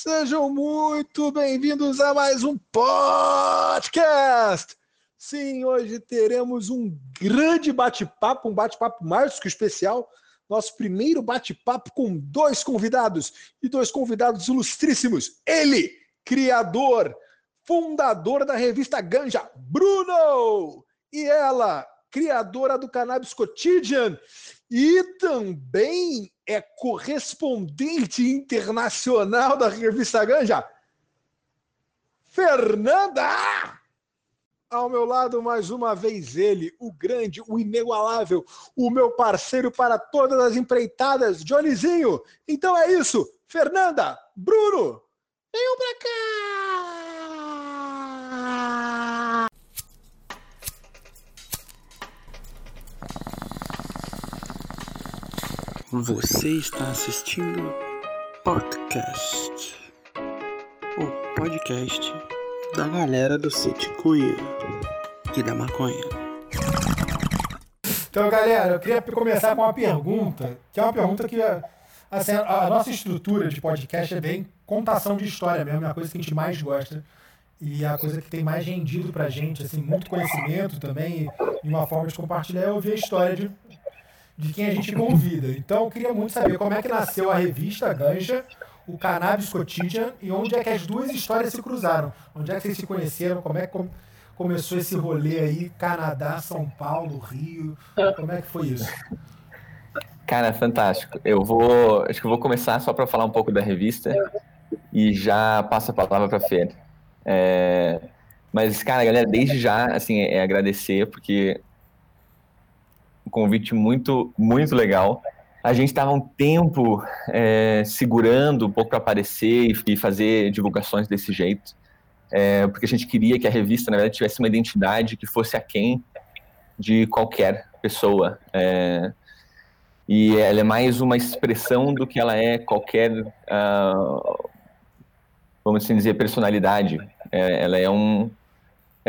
Sejam muito bem-vindos a mais um podcast. Sim, hoje teremos um grande bate-papo, um bate-papo mais que especial. Nosso primeiro bate-papo com dois convidados e dois convidados ilustríssimos. Ele, criador, fundador da revista Ganja, Bruno, e ela, criadora do Cannabis Quotidian e também é correspondente internacional da revista Ganja, Fernanda! Ao meu lado, mais uma vez, ele, o grande, o inigualável, o meu parceiro para todas as empreitadas, Johnnyzinho. Então é isso, Fernanda, Bruno, venham pra cá! Você está assistindo podcast, o podcast da galera do City Queer e da maconha. Então, galera, eu queria começar com uma pergunta, que é uma pergunta que assim, a nossa estrutura de podcast é bem contação de história mesmo, é a coisa que a gente mais gosta e a coisa que tem mais rendido pra gente, assim, muito conhecimento também e uma forma de compartilhar é ouvir a história de de quem a gente convida. Então, eu queria muito saber como é que nasceu a revista Ganja, o Cannabis Quotidian e onde é que as duas histórias se cruzaram. Onde é que vocês se conheceram, como é que começou esse rolê aí, Canadá, São Paulo, Rio, como é que foi isso? Cara, fantástico. Eu vou, acho que eu vou começar só para falar um pouco da revista e já passo a palavra para Fer. É, mas, cara, galera, desde já, assim, é agradecer, porque um convite muito, muito legal. A gente estava um tempo é, segurando um pouco para aparecer e, fazer divulgações desse jeito, é, porque a gente queria que a revista, na verdade, tivesse uma identidade que fosse aquém de qualquer pessoa. É, e ela é mais uma expressão do que ela é qualquer, uh, vamos assim dizer, personalidade. É, ela é um,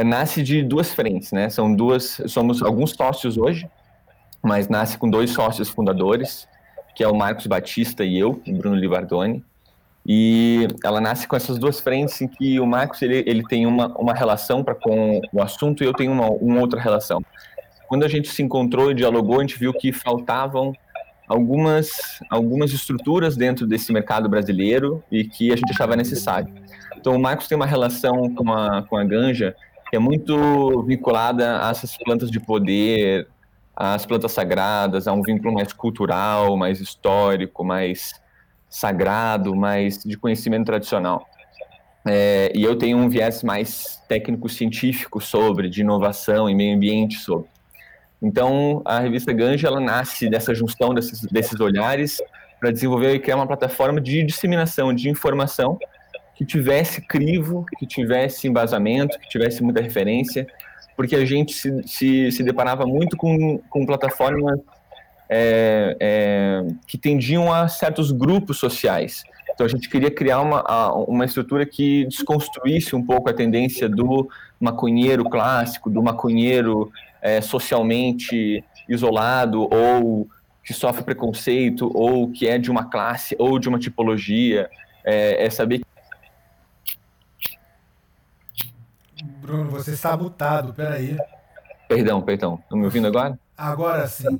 nasce de duas frentes, né? São duas, somos alguns sócios hoje, mas nasce com dois sócios fundadores, que é o Marcos Batista e eu, o Bruno Livardoni. E ela nasce com essas duas frentes em que o Marcos ele, ele tem uma, uma relação para com o assunto e eu tenho uma, uma outra relação. Quando a gente se encontrou e dialogou, a gente viu que faltavam algumas, algumas estruturas dentro desse mercado brasileiro e que a gente achava necessário. Então, o Marcos tem uma relação com a, com a ganja que é muito vinculada a essas plantas de poder, às plantas sagradas, a um vínculo mais cultural, mais histórico, mais sagrado, mais de conhecimento tradicional. É, e eu tenho um viés mais técnico-científico sobre, de inovação e meio ambiente sobre. Então, a revista Ganja, ela nasce dessa junção desses, desses olhares para desenvolver e criar uma plataforma de disseminação de informação que tivesse crivo, que tivesse embasamento, que tivesse muita referência, porque a gente se, se, se deparava muito com, com plataformas é, é, que tendiam a certos grupos sociais. Então a gente queria criar uma, uma estrutura que desconstruísse um pouco a tendência do maconheiro clássico, do maconheiro é, socialmente isolado ou que sofre preconceito ou que é de uma classe ou de uma tipologia. É, é saber Bruno, você está mutado, peraí. Perdão, perdão. Estão me ouvindo agora? Agora sim.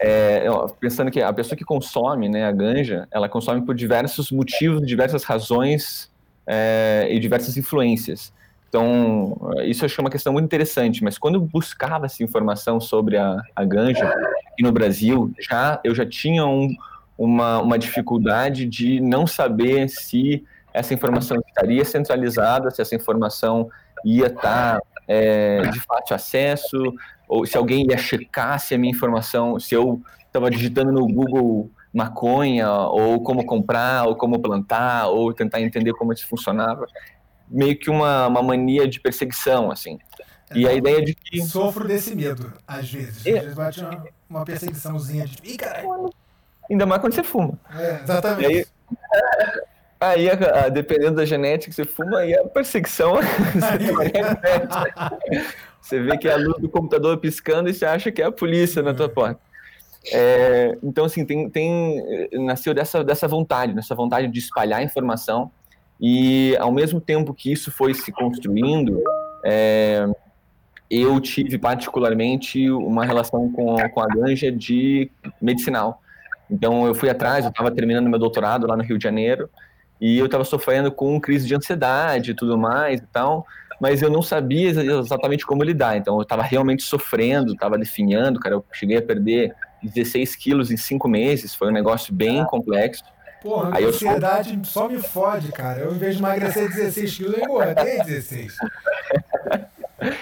É, pensando que a pessoa que consome né, a ganja, ela consome por diversos motivos, diversas razões é, e diversas influências. Então, isso eu acho uma questão muito interessante, mas quando eu buscava essa informação sobre a, a ganja aqui no Brasil, já, eu já tinha um, uma, uma dificuldade de não saber se essa informação estaria centralizada, se essa informação ia estar tá, é, de fácil acesso, ou se alguém ia checar se a minha informação, se eu estava digitando no Google maconha, ou como comprar, ou como plantar, ou tentar entender como isso funcionava. Meio que uma, uma mania de perseguição, assim. É, e a ideia de que. Sofro desse medo, às vezes. É. Às vezes bate uma, uma perseguiçãozinha de. Ih, caralho! Ainda mais quando você fuma. É, exatamente. Aí, Aí, dependendo da genética que você fuma, aí a perseguição. você vê que é a luz do computador piscando e você acha que é a polícia na tua porta. É, então, assim, tem, tem, nasceu dessa, dessa vontade, dessa vontade de espalhar informação E ao mesmo tempo que isso foi se construindo, é, eu tive particularmente uma relação com, com a ganja de medicinal. Então eu fui atrás, eu estava terminando meu doutorado lá no Rio de Janeiro e eu estava sofrendo com crise de ansiedade e tudo mais e tal, mas eu não sabia exatamente como lidar. Então eu estava realmente sofrendo, estava definhando, cara. Eu cheguei a perder 16 quilos em cinco meses, foi um negócio bem complexo. Porra, a ansiedade só... só me fode, cara. Eu, em vez de emagrecer 16 quilos, eu engordei 16.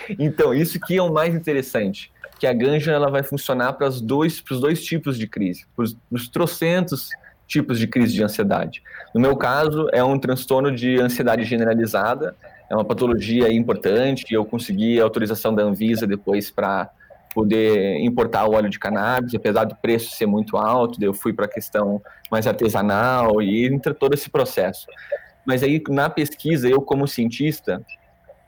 então, isso que é o mais interessante, que a ganja ela vai funcionar para os dois, dois tipos de crise, para os trocentos tipos de crise de ansiedade. No meu caso, é um transtorno de ansiedade generalizada, é uma patologia importante, eu consegui a autorização da Anvisa depois para poder importar o óleo de cannabis, apesar do preço ser muito alto, eu fui para a questão mais artesanal e entre todo esse processo. Mas aí, na pesquisa, eu como cientista,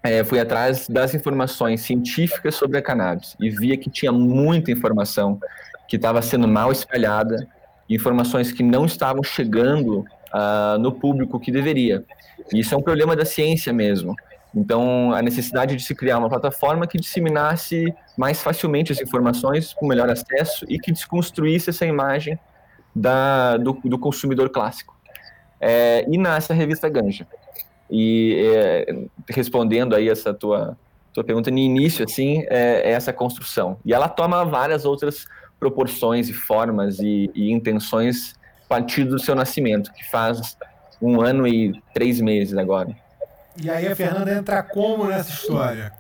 é, fui atrás das informações científicas sobre a cannabis e via que tinha muita informação que estava sendo mal espalhada, informações que não estavam chegando uh, no público que deveria. Isso é um problema da ciência mesmo. Então, a necessidade de se criar uma plataforma que disseminasse mais facilmente as informações, com melhor acesso e que desconstruísse essa imagem da, do, do consumidor clássico. É, e nasce a revista Ganja. E é, respondendo aí essa tua, tua pergunta, no início, assim, é, é, essa construção. E ela toma várias outras proporções e formas e, e intenções a partir do seu nascimento, que faz um ano e três meses agora. E aí a Fernanda entra como nessa história?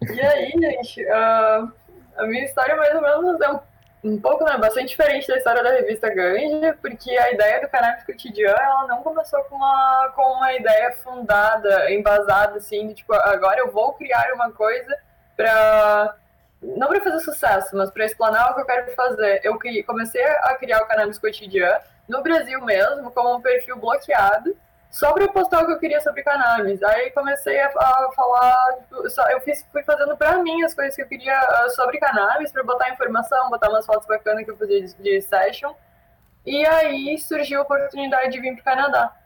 E aí, gente, uh, a minha história mais ou menos é um, um pouco, né, bastante diferente da história da revista Ganja, porque a ideia do Cannabis Cotidiano, ela não começou com uma, com uma ideia fundada, embasada, assim, de, tipo, agora eu vou criar uma coisa para não para fazer sucesso, mas para explanar o que eu quero fazer. Eu comecei a criar o Cannabis Cotidiano no Brasil mesmo, como um perfil bloqueado, só para postar o que eu queria sobre cannabis. Aí comecei a, a falar, tipo, só, eu fiz, fui fazendo para mim as coisas que eu queria uh, sobre cannabis, para botar informação, botar umas fotos bacanas que eu fazia de, de session. E aí surgiu a oportunidade de vir para o Canadá.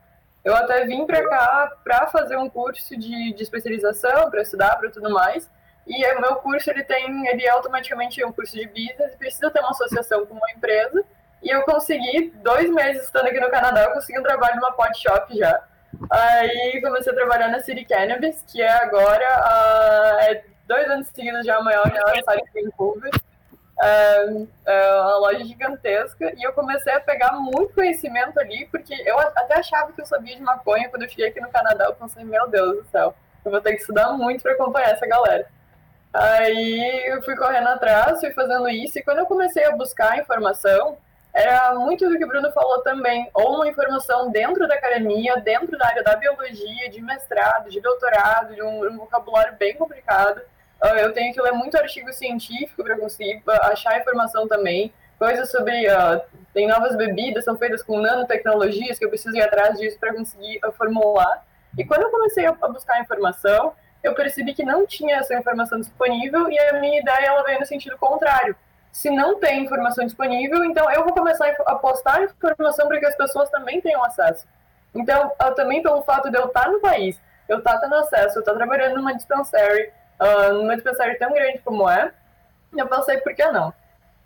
Eu até vim para cá para fazer um curso de, de especialização, para estudar, para tudo mais. E o meu curso ele tem, ele é automaticamente um curso de business, precisa ter uma associação com uma empresa. E eu consegui, dois meses estando aqui no Canadá, eu consegui um trabalho numa pot shop já. Aí comecei a trabalhar na City Cannabis, que é agora uh, é dois anos seguidos já a maior aniversário em Vancouver. É, é uma loja gigantesca e eu comecei a pegar muito conhecimento ali, porque eu até achava que eu sabia de maconha quando eu cheguei aqui no Canadá. Eu pensei, meu Deus do céu, eu vou ter que estudar muito para acompanhar essa galera. Aí eu fui correndo atrás, fui fazendo isso, e quando eu comecei a buscar informação, era muito do que o Bruno falou também, ou uma informação dentro da academia, dentro da área da biologia, de mestrado, de doutorado, de um, um vocabulário bem complicado. Uh, eu tenho que ler muito artigo científico para conseguir ah, achar informação também. Coisas sobre. Uh, tem novas bebidas, são feitas com nanotecnologias, que eu preciso ir atrás disso para conseguir uh, formular. E quando eu comecei a buscar informação, eu percebi que não tinha essa informação disponível e a minha ideia ela veio no sentido contrário se não tem informação disponível, então eu vou começar a postar informação para que as pessoas também tenham acesso. Então, também pelo fato de eu estar no país, eu estar tendo acesso, eu estar trabalhando numa dispensary, uh, numa dispensary tão grande como é, eu pensei, por que não?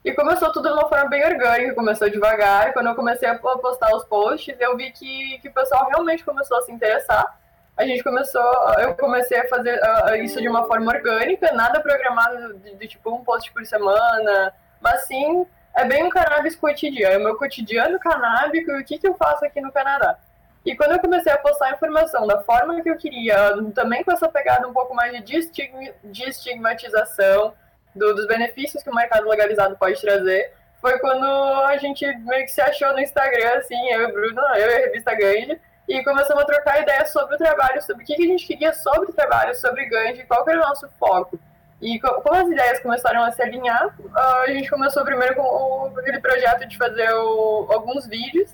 E começou tudo de uma forma bem orgânica, começou devagar. Quando eu comecei a postar os posts, eu vi que, que o pessoal realmente começou a se interessar. A gente começou, eu comecei a fazer uh, isso de uma forma orgânica, nada programado de, de, tipo um post por semana, mas sim, é bem um cannabis cotidiano, é o meu cotidiano canábico e o que, que eu faço aqui no Canadá. E quando eu comecei a postar informação da forma que eu queria, também com essa pegada um pouco mais de estigmatização do, dos benefícios que o mercado legalizado pode trazer, foi quando a gente meio que se achou no Instagram, assim, eu e o Bruno, eu e a revista Gandhi, e começamos a trocar ideias sobre o trabalho, sobre o que a gente queria sobre o trabalho, sobre Gandhi, qual era o nosso foco. E como as ideias começaram a se alinhar, a gente começou primeiro com aquele projeto de fazer o, alguns vídeos.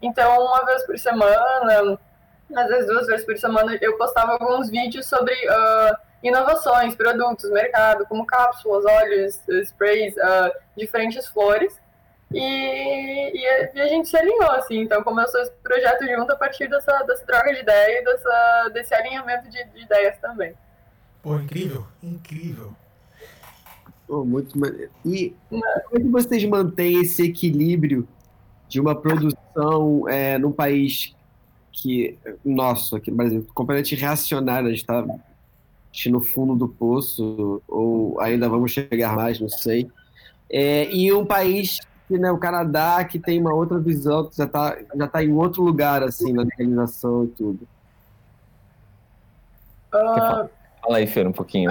Então, uma vez por semana, às vezes duas vezes por semana, eu postava alguns vídeos sobre uh, inovações, produtos, mercado, como cápsulas, óleos, sprays, uh, diferentes flores. E, e, a gente se alinhou, assim, então começou esse projeto junto a partir dessa, dessa troca de ideia e dessa, desse alinhamento de, de ideias também. Pô, incrível, incrível. Oh, muito maneiro. E como é que vocês mantêm esse equilíbrio de uma produção é, num país que, nosso, aqui no Brasil, completamente reacionário, a gente está no fundo do poço, ou ainda vamos chegar mais, não sei. É, e um país que né, o Canadá que tem uma outra visão, que já está já tá em outro lugar, assim, na legalização e tudo. Uh... Fala aí, Fer, um pouquinho.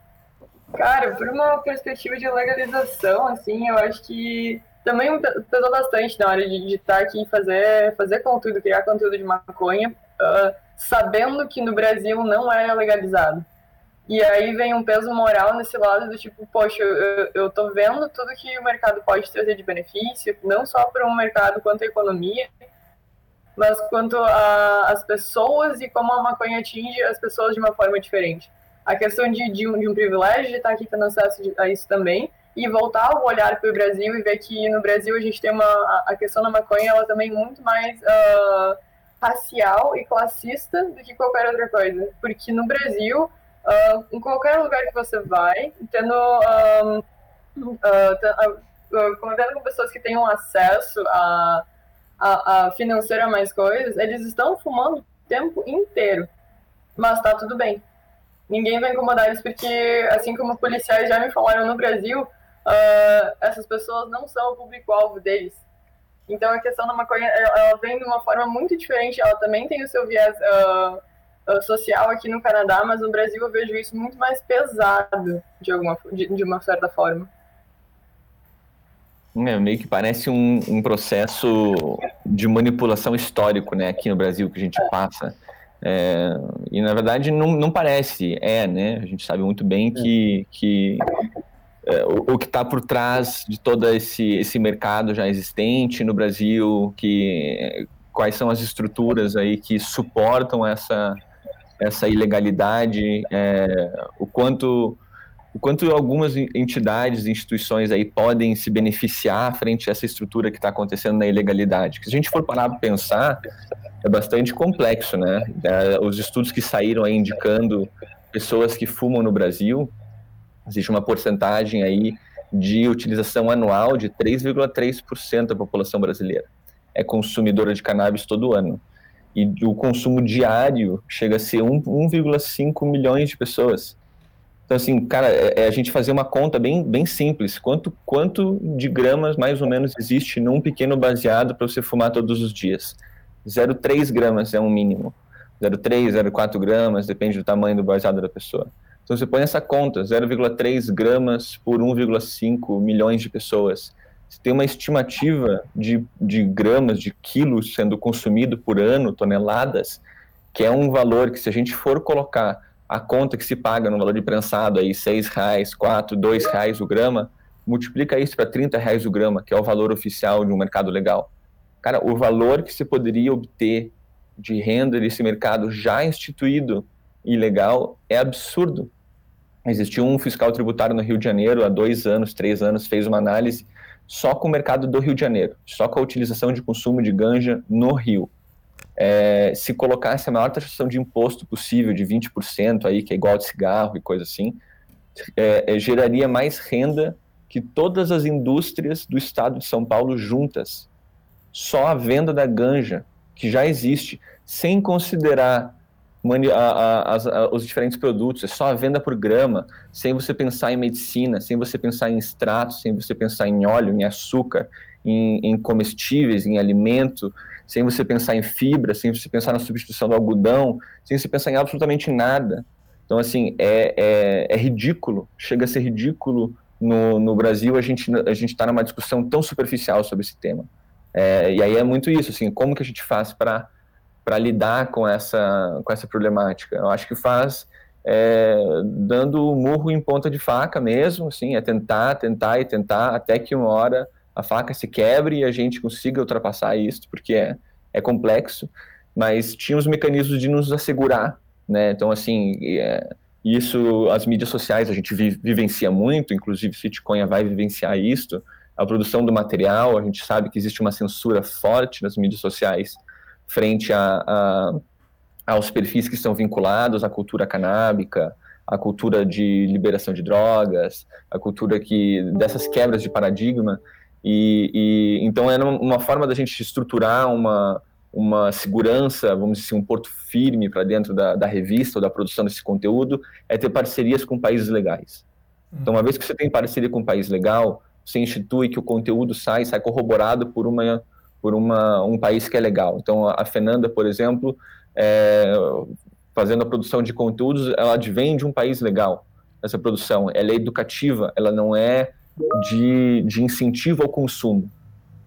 Cara, por uma perspectiva de legalização, assim, eu acho que também pesou bastante na hora de editar aqui e fazer, fazer conteúdo, criar conteúdo de maconha, uh, sabendo que no Brasil não é legalizado. E aí vem um peso moral nesse lado do tipo, poxa, eu, eu tô vendo tudo que o mercado pode trazer de benefício, não só para um mercado quanto a economia, mas quanto as pessoas e como a maconha atinge as pessoas de uma forma diferente. A questão de, de, um, de um privilégio de estar aqui tendo acesso a isso também, e voltar o olhar para o Brasil e ver que no Brasil a gente tem uma a questão da maconha ela também muito mais uh, racial e classista do que qualquer outra coisa porque no Brasil Uh, em qualquer lugar que você vai, tendo, um, uh, convivendo com pessoas que tenham acesso a, a, a financeiro a mais coisas, eles estão fumando o tempo inteiro. Mas tá tudo bem. Ninguém vai incomodar eles, porque, assim como policiais já me falaram no Brasil, uh, essas pessoas não são o público-alvo deles. Então a questão da maconha, ela vem de uma forma muito diferente, ela também tem o seu viés uh, social aqui no Canadá, mas no Brasil eu vejo isso muito mais pesado, de, alguma, de, de uma certa forma. É, meio que parece um, um, processo de manipulação histórico, né, aqui no Brasil que a gente passa. É, e na verdade não, não parece, é, né? A gente sabe muito bem que, que é, o, o, que está por trás de todo esse, esse mercado já existente no Brasil, que quais são as estruturas aí que suportam essa, essa ilegalidade, é, o quanto o quanto algumas entidades, instituições aí podem se beneficiar frente a essa estrutura que está acontecendo na ilegalidade. Se a gente for parar para pensar, é bastante complexo, né? É, os estudos que saíram aí indicando pessoas que fumam no Brasil, existe uma porcentagem aí de utilização anual de 3,3% da população brasileira é consumidora de cannabis todo ano e o consumo diário chega a ser 1,5 milhões de pessoas. Então, assim, cara, é, é, a gente fazer uma conta bem, bem simples. Quanto, quanto de gramas, mais ou menos, existe num pequeno baseado para você fumar todos os dias? 0,3 gramas é um mínimo. 0,3, 0,4 gramas, depende do tamanho do baseado da pessoa. Então, você põe essa conta, 0,3 gramas por 1,5 milhões de pessoas. Você tem uma estimativa de, de gramas, de quilos sendo consumido por ano, toneladas, que é um valor que se a gente for colocar a conta que se paga no valor de prensado aí, seis reais, quatro, dois reais o grama, multiplica isso para 30 reais o grama, que é o valor oficial de um mercado legal. Cara, o valor que se poderia obter de renda desse mercado já instituído ilegal é absurdo. Existiu um fiscal tributário no Rio de Janeiro há dois anos, três anos, fez uma análise só com o mercado do Rio de Janeiro, só com a utilização de consumo de ganja no Rio. É, se colocasse a maior taxação de imposto possível, de 20%, aí, que é igual de cigarro e coisa assim, é, é, geraria mais renda que todas as indústrias do estado de São Paulo juntas. Só a venda da ganja, que já existe, sem considerar a, a, a, os diferentes produtos, é só a venda por grama, sem você pensar em medicina, sem você pensar em extratos, sem você pensar em óleo, em açúcar, em, em comestíveis, em alimento, sem você pensar em fibra, sem você pensar na substituição do algodão, sem você pensar em absolutamente nada. Então, assim, é, é, é ridículo, chega a ser ridículo no, no Brasil a gente a está numa discussão tão superficial sobre esse tema. É, e aí é muito isso, assim, como que a gente faz para para lidar com essa, com essa problemática. Eu acho que faz é, dando murro em ponta de faca mesmo, assim, é tentar, tentar e tentar até que uma hora a faca se quebre e a gente consiga ultrapassar isso, porque é, é complexo, mas tinha os mecanismos de nos assegurar, né? Então, assim, é, isso, as mídias sociais a gente vi, vivencia muito, inclusive Fitcoin vai vivenciar isso, a produção do material. A gente sabe que existe uma censura forte nas mídias sociais frente a, a aos perfis que estão vinculados à cultura canábica, à cultura de liberação de drogas, à cultura que dessas quebras de paradigma. E, e então é uma forma da gente estruturar uma uma segurança, vamos dizer assim, um porto firme para dentro da, da, revista ou da produção desse conteúdo, é ter parcerias com países legais. Então, uma vez que você tem parceria com um país legal, você institui que o conteúdo sai, sai corroborado por uma por uma, um país que é legal. Então, a Fernanda, por exemplo, é, fazendo a produção de conteúdos, ela advém de um país legal. Essa produção, ela é educativa, ela não é de, de incentivo ao consumo.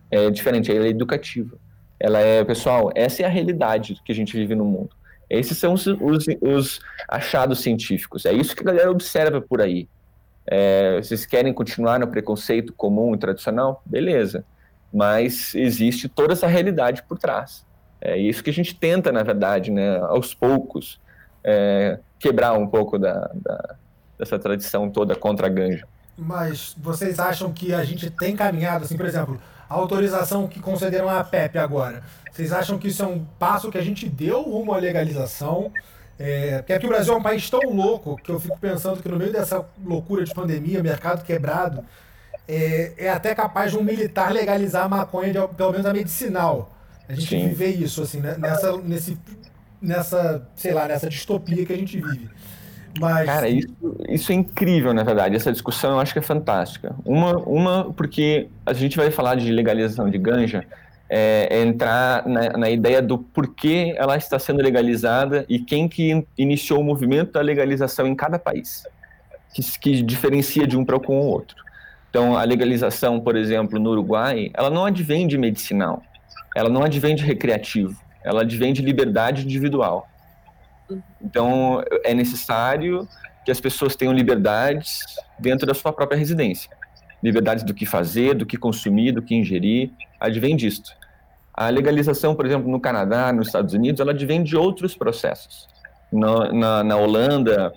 É diferente, ela é educativa. Ela é, pessoal, essa é a realidade que a gente vive no mundo. Esses são os, os, os achados científicos. É isso que a galera observa por aí. É, vocês querem continuar no preconceito comum e tradicional? Beleza. Mas existe toda essa realidade por trás. É isso que a gente tenta, na verdade, né, aos poucos, é, quebrar um pouco da, da, dessa tradição toda contra a ganja. Mas vocês acham que a gente tem caminhado, assim, por exemplo, a autorização que concederam à PEP agora. Vocês acham que isso é um passo que a gente deu rumo à legalização? É, porque aqui o Brasil é um país tão louco que eu fico pensando que no meio dessa loucura de pandemia, mercado quebrado, é, é até capaz de um militar legalizar a maconha, de, pelo menos a medicinal. A gente Sim. viver isso, assim, né? nessa, nesse, nessa, sei lá, nessa distopia que a gente vive. Mas... Cara, isso, isso é incrível, na verdade. Essa discussão eu acho que é fantástica. Uma, uma porque a gente vai falar de legalização de ganja, é, é entrar na, na, ideia do porquê ela está sendo legalizada e quem que iniciou o movimento da legalização em cada país, que, que diferencia de um para com o outro. Então, a legalização, por exemplo, no Uruguai, ela não advém de medicinal, ela não advém de recreativo, ela advém de liberdade individual. Então, é necessário que as pessoas tenham liberdades dentro da sua própria residência. Liberdades do que fazer, do que consumir, do que ingerir, advém disto. A legalização, por exemplo, no Canadá, nos Estados Unidos, ela advém de outros processos. Na, na, na Holanda,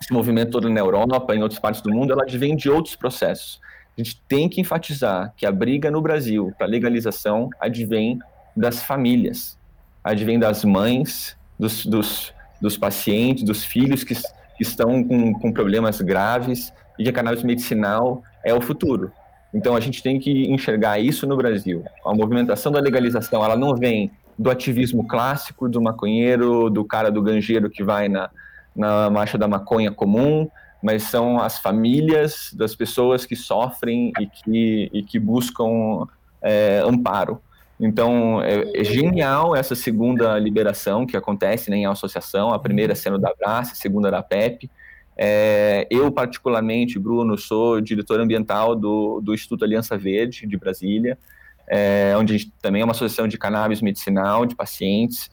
esse movimento todo na Europa, em outras partes do mundo, ela advém de outros processos. A gente tem que enfatizar que a briga no Brasil para legalização advém das famílias, advém das mães, dos, dos dos pacientes, dos filhos que, que estão com, com problemas graves e que a cannabis medicinal é o futuro. Então a gente tem que enxergar isso no Brasil. A movimentação da legalização, ela não vem do ativismo clássico do maconheiro, do cara do ganjeiro que vai na, na marcha da maconha comum, mas são as famílias das pessoas que sofrem e que, e que buscam é, amparo. Então, é, é, genial essa segunda liberação que acontece né, em associação, a primeira sendo da Brás, a segunda da PEP. É, eu, particularmente, Bruno, sou diretor ambiental do, do Instituto Aliança Verde, de Brasília, é, onde a gente também é uma associação de cannabis medicinal, de pacientes,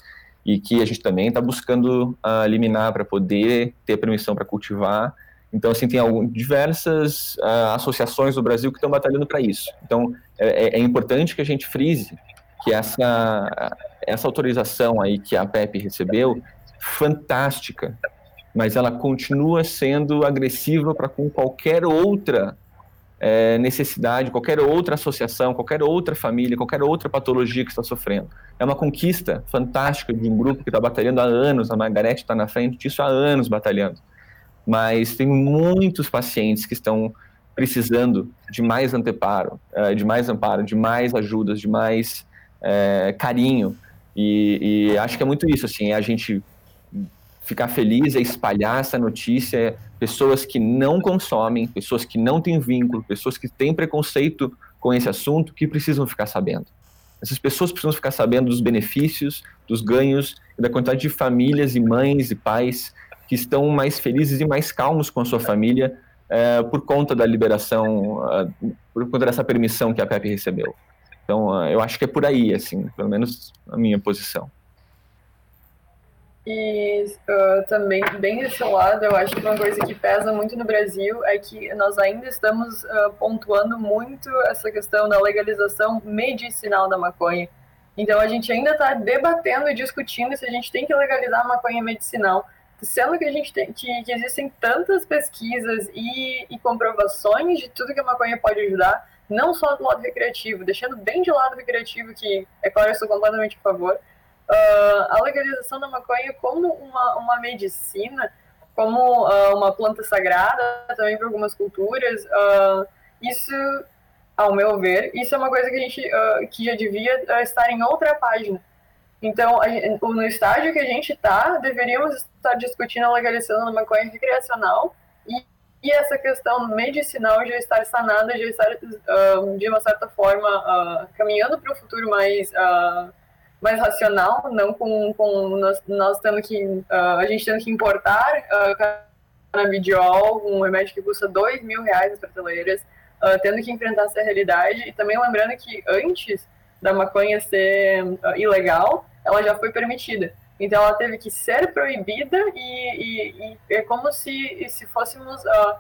e que a gente também está buscando uh, eliminar para poder ter permissão para cultivar. Então, assim, tem algum, diversas uh, associações no Brasil que estão batalhando para isso. Então, é, é, é importante que a gente frise que essa, essa autorização aí que a PEP recebeu, fantástica, mas ela continua sendo agressiva para com qualquer outra é, necessidade, qualquer outra associação, qualquer outra família, qualquer outra patologia que está sofrendo. É uma conquista fantástica de um grupo que está batalhando há anos, a Margarete está na frente disso há anos batalhando. Mas tem muitos pacientes que estão precisando de mais anteparo, é, de mais amparo, de mais ajudas, de mais é, carinho. E, e, acho que é muito isso, assim, é a gente ficar feliz, é espalhar essa notícia, pessoas que não consomem, pessoas que não têm vínculo, pessoas que têm preconceito com esse assunto, que precisam ficar sabendo. Essas pessoas precisam ficar sabendo dos benefícios, dos ganhos e da quantidade de famílias e mães e pais que estão mais felizes e mais calmos com a sua família é, por conta da liberação, uh, por conta dessa permissão que a PEP recebeu. Então, ah, eu acho que é por aí, assim, pelo menos a minha posição. E uh, também, bem desse lado, eu acho que uma coisa que pesa muito no Brasil é que nós ainda estamos uh, pontuando muito essa questão da legalização medicinal da maconha. Então, a gente ainda está debatendo e discutindo se a gente tem que legalizar a maconha medicinal, sendo que a gente tem que, que existem tantas pesquisas e, e comprovações de tudo que a maconha pode ajudar não só do lado recreativo, deixando bem de lado o recreativo, que, é claro, eu sou completamente a favor, uh, a legalização da maconha como uma, uma medicina, como uh, uma planta sagrada, também para algumas culturas, uh, isso, ao meu ver, isso é uma coisa que a gente que já devia estar em outra página. Então, a, no estágio que a gente está, deveríamos estar discutindo a legalização da maconha recreacional e e essa questão medicinal já estar sanada, já estar, uh, de uma certa forma, uh, caminhando para um futuro mais, uh, mais racional, não com, com nós, nós tendo que, a gente tendo que importar canabidiol, um remédio que custa dois mil reais nas prateleiras, tendo que enfrentar essa realidade, e também lembrando que antes da maconha ser ilegal, ela já foi permitida. Então ela teve que ser proibida e, e, e é como se, se fôssemos. Uh,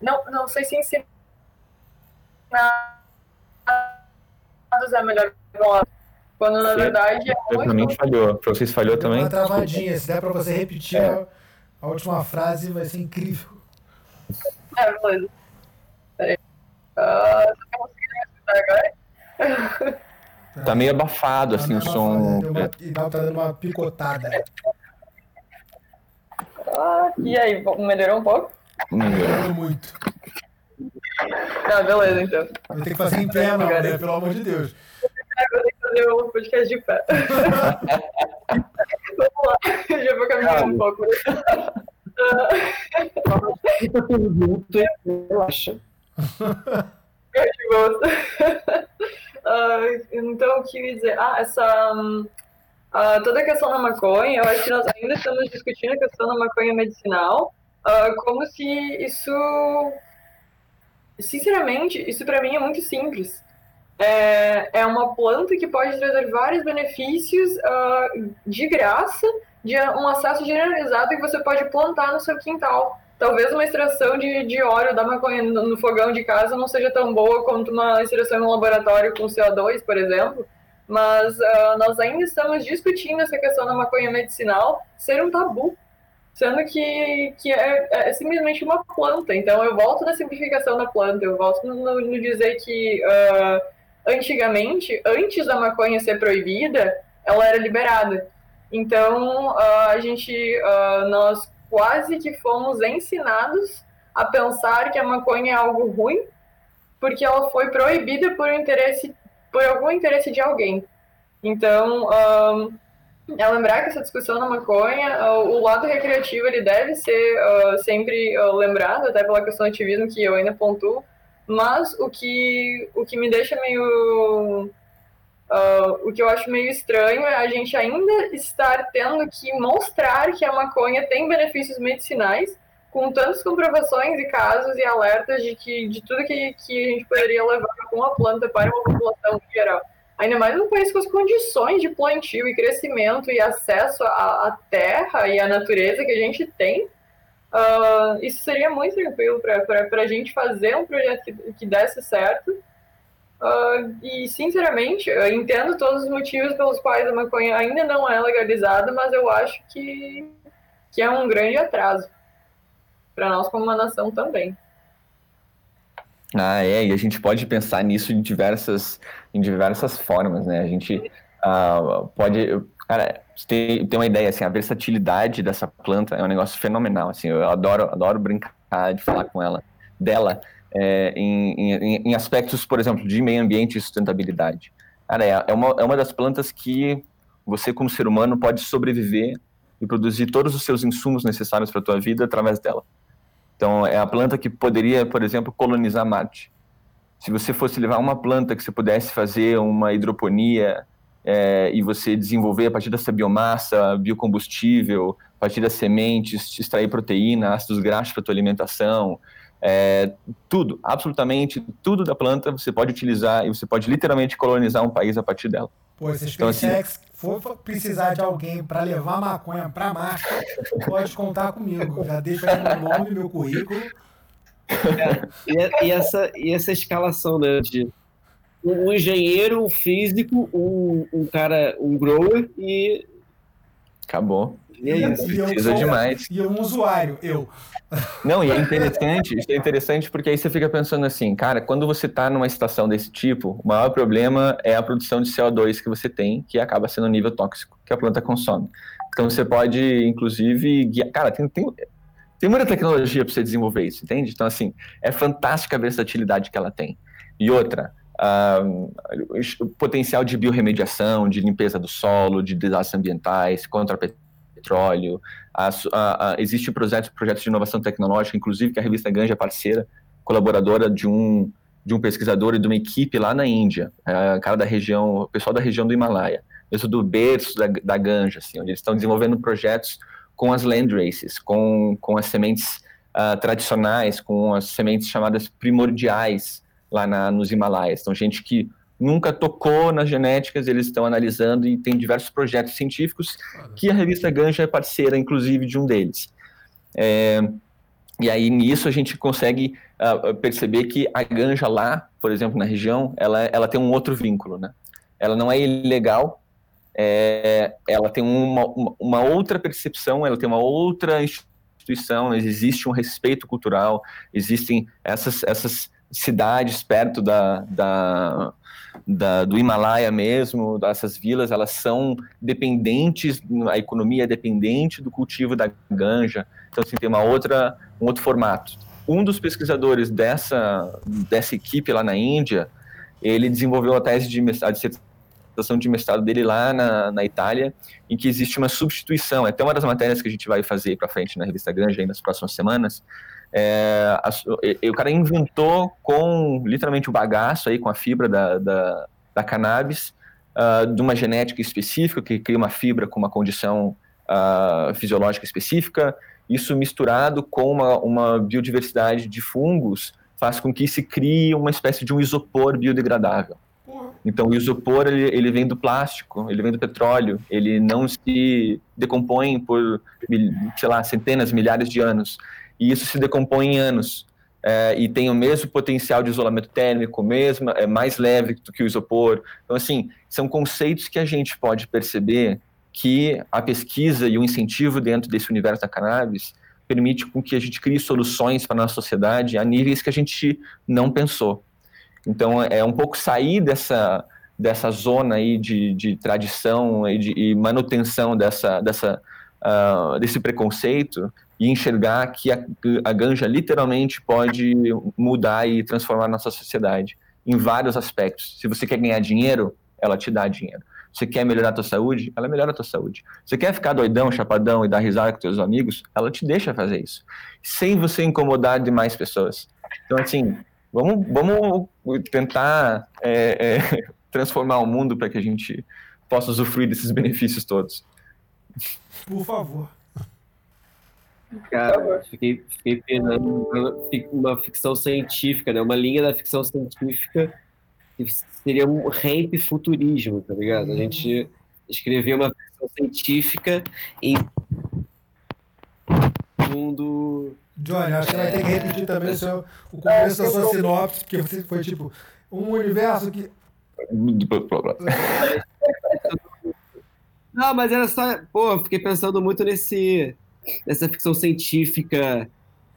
não, não sei se ensinar é melhor quando na verdade é mim falhou. Pra vocês falhou Deu também? Uma travadinha. Se der pra você repetir é. a, última frase, vai ser incrível. É, beleza. Peraí. Uh, você tá me escutar agora? Tá meio abafado, tá assim, o som. Deu uma, e tá dando uma picotada. Ah, e aí, melhorou um pouco? Melhorou muito. Ah, beleza, então. Vai ter que fazer em pé, não, né? Pelo amor de Deus. Fazer o podcast de pé. Vamos lá, já vou caminhar um pouco. Relaxa. De boa. Uh, então, o que eu ia dizer? Ah, essa. Uh, toda a questão da maconha, eu acho que nós ainda estamos discutindo a questão da maconha medicinal, uh, como se isso. Sinceramente, isso para mim é muito simples. É, é uma planta que pode trazer vários benefícios uh, de graça, de um acesso generalizado que você pode plantar no seu quintal talvez uma extração de, de óleo da maconha no, no, fogão de casa não seja tão boa quanto uma extração em um laboratório com CO2, por exemplo, mas uh, nós ainda estamos discutindo essa questão da maconha medicinal ser um tabu, sendo que, que é, é, simplesmente uma planta. Então eu volto na simplificação da planta, eu volto no, no dizer que uh, antigamente, antes da maconha ser proibida, ela era liberada. Então uh, a gente, nós quase que fomos ensinados a pensar que a maconha é algo ruim, porque ela foi proibida por um interesse, por algum interesse de alguém. Então, um, é lembrar que essa discussão da maconha, o lado recreativo ele deve ser sempre lembrado, até pela questão do ativismo que eu ainda pontuo, mas o que, o que me deixa meio Uh, o que eu acho meio estranho é a gente ainda estar tendo que mostrar que a maconha tem benefícios medicinais, com tantas comprovações e casos e alertas de que de tudo que, que a gente poderia levar com a planta para uma população geral. Ainda mais no país com as condições de plantio e crescimento e acesso à, à terra e à natureza que a gente tem, uh, isso seria muito tranquilo para a gente fazer um projeto que, que desse certo Uh, e, sinceramente, eu entendo todos os motivos pelos quais a maconha ainda não é legalizada, mas eu acho que, que é um grande atraso para nós como uma nação também. Ah, é, e a gente pode pensar nisso em diversas, em diversas formas, né? A gente uh, pode. Cara, tem, tem uma ideia, assim, a versatilidade dessa planta é um negócio fenomenal, assim, eu adoro, adoro brincar de falar com ela, dela, é, em, em, em, aspectos, por exemplo, de meio ambiente e sustentabilidade. Cara, é, é, uma, é uma das plantas que você, como ser humano, pode sobreviver e produzir todos os seus insumos necessários para a tua vida através dela. Então, é a planta que poderia, por exemplo, colonizar Marte. Se você fosse levar uma planta que você pudesse fazer uma hidroponia é, e você desenvolver a partir dessa biomassa, biocombustível, a partir das sementes, extrair proteína, ácidos graxos para a tua alimentação, é, tudo, absolutamente tudo da planta você pode utilizar e você pode literalmente colonizar um país a partir dela. Pô, se a então, SpaceX assim, for precisar de alguém para levar maconha para Marte, pode contar comigo. Já deixa aí meu nome, meu currículo. É, e, e, essa, e essa escalação, né? De um engenheiro, um físico, um, um cara, um grower e Acabou. E é isso. E Precisa sou- demais. E um usuário, eu. Não, e é interessante, isso é interessante porque aí você fica pensando assim, cara, quando você está numa estação desse tipo, o maior problema é a produção de CO2 que você tem, que acaba sendo o nível tóxico que a planta consome. Então você pode, inclusive, guiar. Cara, tem, tem, tem muita tecnologia para você desenvolver isso, entende? Então, assim, é fantástica a versatilidade que ela tem. E outra, o potencial de biorremediação, de limpeza do solo, de desastres ambientais, contra petróleo. As- a- a- Existem projetos, projetos de inovação tecnológica, inclusive que a revista Ganja é parceira, colaboradora de um, de um pesquisador e de uma equipe lá na Índia, é, cara da região, o pessoal da região do Himalaia, do berço da, da Ganja, assim, onde eles estão desenvolvendo projetos com as landraces, com, com as sementes ah, tradicionais, com as sementes chamadas primordiais lá na, nos Himalaias. Então, gente que nunca tocou nas genéticas, eles estão analisando e tem diversos projetos científicos que a revista Ganja é parceira, inclusive, de um deles. É, e aí, nisso, a gente consegue ah, perceber que a ganja lá, por exemplo, na região, ela, ela tem um outro vínculo, né? Ela não é ilegal, é, ela tem uma, uma- uma outra percepção, ela tem uma outra instituição, existe um respeito cultural, existem essas, essas cidades perto da, da, da- do Himalaia mesmo, dessas vilas, elas são dependentes, a economia é dependente do cultivo da ganja, então assim, tem uma outra, um outro formato. Um dos pesquisadores dessa, dessa equipe lá na Índia, ele desenvolveu a tese de mestrado, dissertação de mestrado dele lá na, na Itália, em que existe uma substituição, é até uma das matérias que a gente vai fazer para frente na revista Granja aí nas próximas semanas, é, a e- o cara inventou com literalmente o bagaço aí, com a fibra da, da, da cannabis, ah, de uma genética específica, que cria uma fibra com uma condição ah, fisiológica específica, isso misturado com uma, uma biodiversidade de fungos faz com que se crie uma espécie de um isopor biodegradável. Então, o isopor, ele, ele vem do plástico, ele vem do petróleo, ele não se decompõe por, sei lá, centenas, milhares de anos. E isso se decompõe em anos. É, e tem o mesmo potencial de isolamento térmico, mesmo, é mais leve do que o isopor. Então, assim, são conceitos que a gente pode perceber que a pesquisa e o incentivo dentro desse universo da cannabis permite com que a gente crie soluções para a nossa sociedade a níveis que a gente não pensou. Então, é um pouco sair dessa, dessa zona aí de, de tradição e, de, e manutenção dessa, dessa, ah, desse preconceito e enxergar que a, a ganja literalmente pode mudar e transformar nossa sociedade em vários aspectos. Se você quer ganhar dinheiro, ela te dá dinheiro. Você quer melhorar a tua saúde? Ela melhora a tua saúde. Você quer ficar doidão, chapadão e dar risada com teus amigos? Ela te deixa fazer isso. Sem você incomodar demais pessoas. Então, assim, vamos, vamos tentar é, é, transformar o mundo para que a gente possa usufruir desses benefícios todos. Por favor. Cara, fiquei, fiquei pensando uma ficção científica, né? Uma linha da ficção científica que seria um ramp futurismo, tá ligado? A gente escrever uma ficção científica em mundo. Johnny, acho que vai ter que repetir também o, seu, o começo da sua sinopse, porque você foi tipo um universo que. Não, mas era só. Pô, eu fiquei pensando muito nesse. Nessa ficção científica,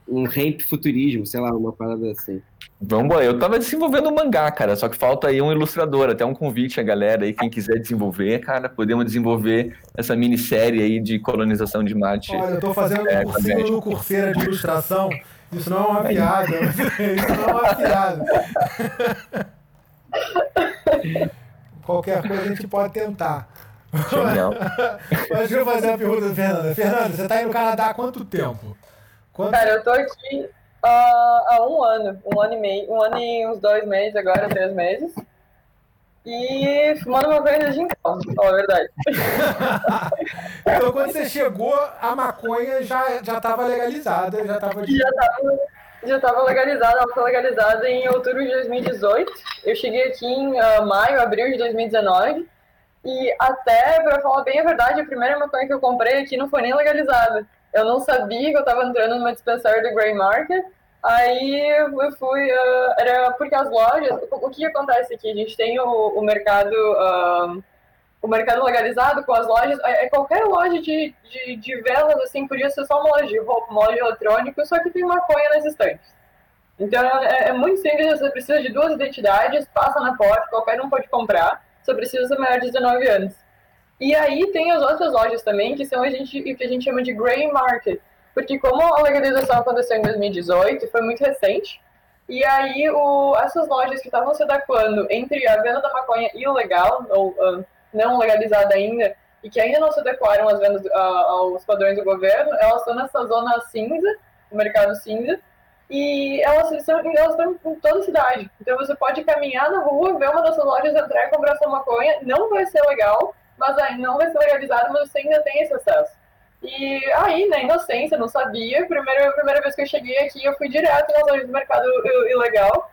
um ramp futurismo, sei lá, uma parada assim. Vamos embora. Eu tava desenvolvendo um mangá, cara, só que falta aí um ilustrador, até um convite a galera aí, quem quiser desenvolver, cara, podemos desenvolver essa minissérie aí de colonização de Marte. Olha, eu tô fazendo É, um cursinho no Curseira de ilustração. Isso não é uma piada. Isso não é uma piada. Qualquer coisa a gente pode tentar. Genial. Mas deixa eu fazer uma pergunta da Fernanda. Fernanda, você tá aí no Canadá há quanto tempo? Quanto... Cara, eu tô aqui ah, há um ano, um ano e meio, um ano e uns dois meses agora, três meses. E fumando uma coisa de então, falar a verdade. então, quando você chegou, a maconha já já estava legalizada, já estava de... Já tava, já tava legalizada, ela foi legalizada em outubro de 2018. Eu cheguei aqui em ah, maio, abril de 2019. E até, pra falar bem a verdade, a primeira maconha que eu comprei aqui não foi nem legalizada. Eu não sabia que eu tava entrando numa dispensária do Grey Market. Aí eu fui. ah, era porque as lojas. O que acontece aqui? A gente tem o, o mercado. ah, o mercado legalizado com as lojas, é, é qualquer loja de, de, de velas, assim, podia ser só uma loja de roupa, uma loja eletrônica, só que tem maconha nas estantes. Então é, é, muito simples, você precisa de duas identidades, passa na porta, qualquer um pode comprar, só precisa ser maior de 19 anos. E aí tem as outras lojas também, que são a gente, o que a gente chama de gray market, porque como a legalização aconteceu em 2018, foi muito recente, e aí o, essas lojas que estavam se adequando entre a venda da maconha ilegal, ou uh, não legalizada ainda, e que ainda não se adequaram às vendas, uh, aos padrões do governo, elas estão nessa zona cinza, no mercado cinza, e elas estão, elas estão em toda a cidade. Então você pode caminhar na rua, ver uma dessas lojas, entrar e comprar sua maconha, não vai ser legal, mas aí não vai ser legalizado, mas você ainda tem esse acesso. E aí, na inocência, não sabia. Primeira, primeira vez que eu cheguei aqui, eu fui direto nas lojas do mercado ilegal.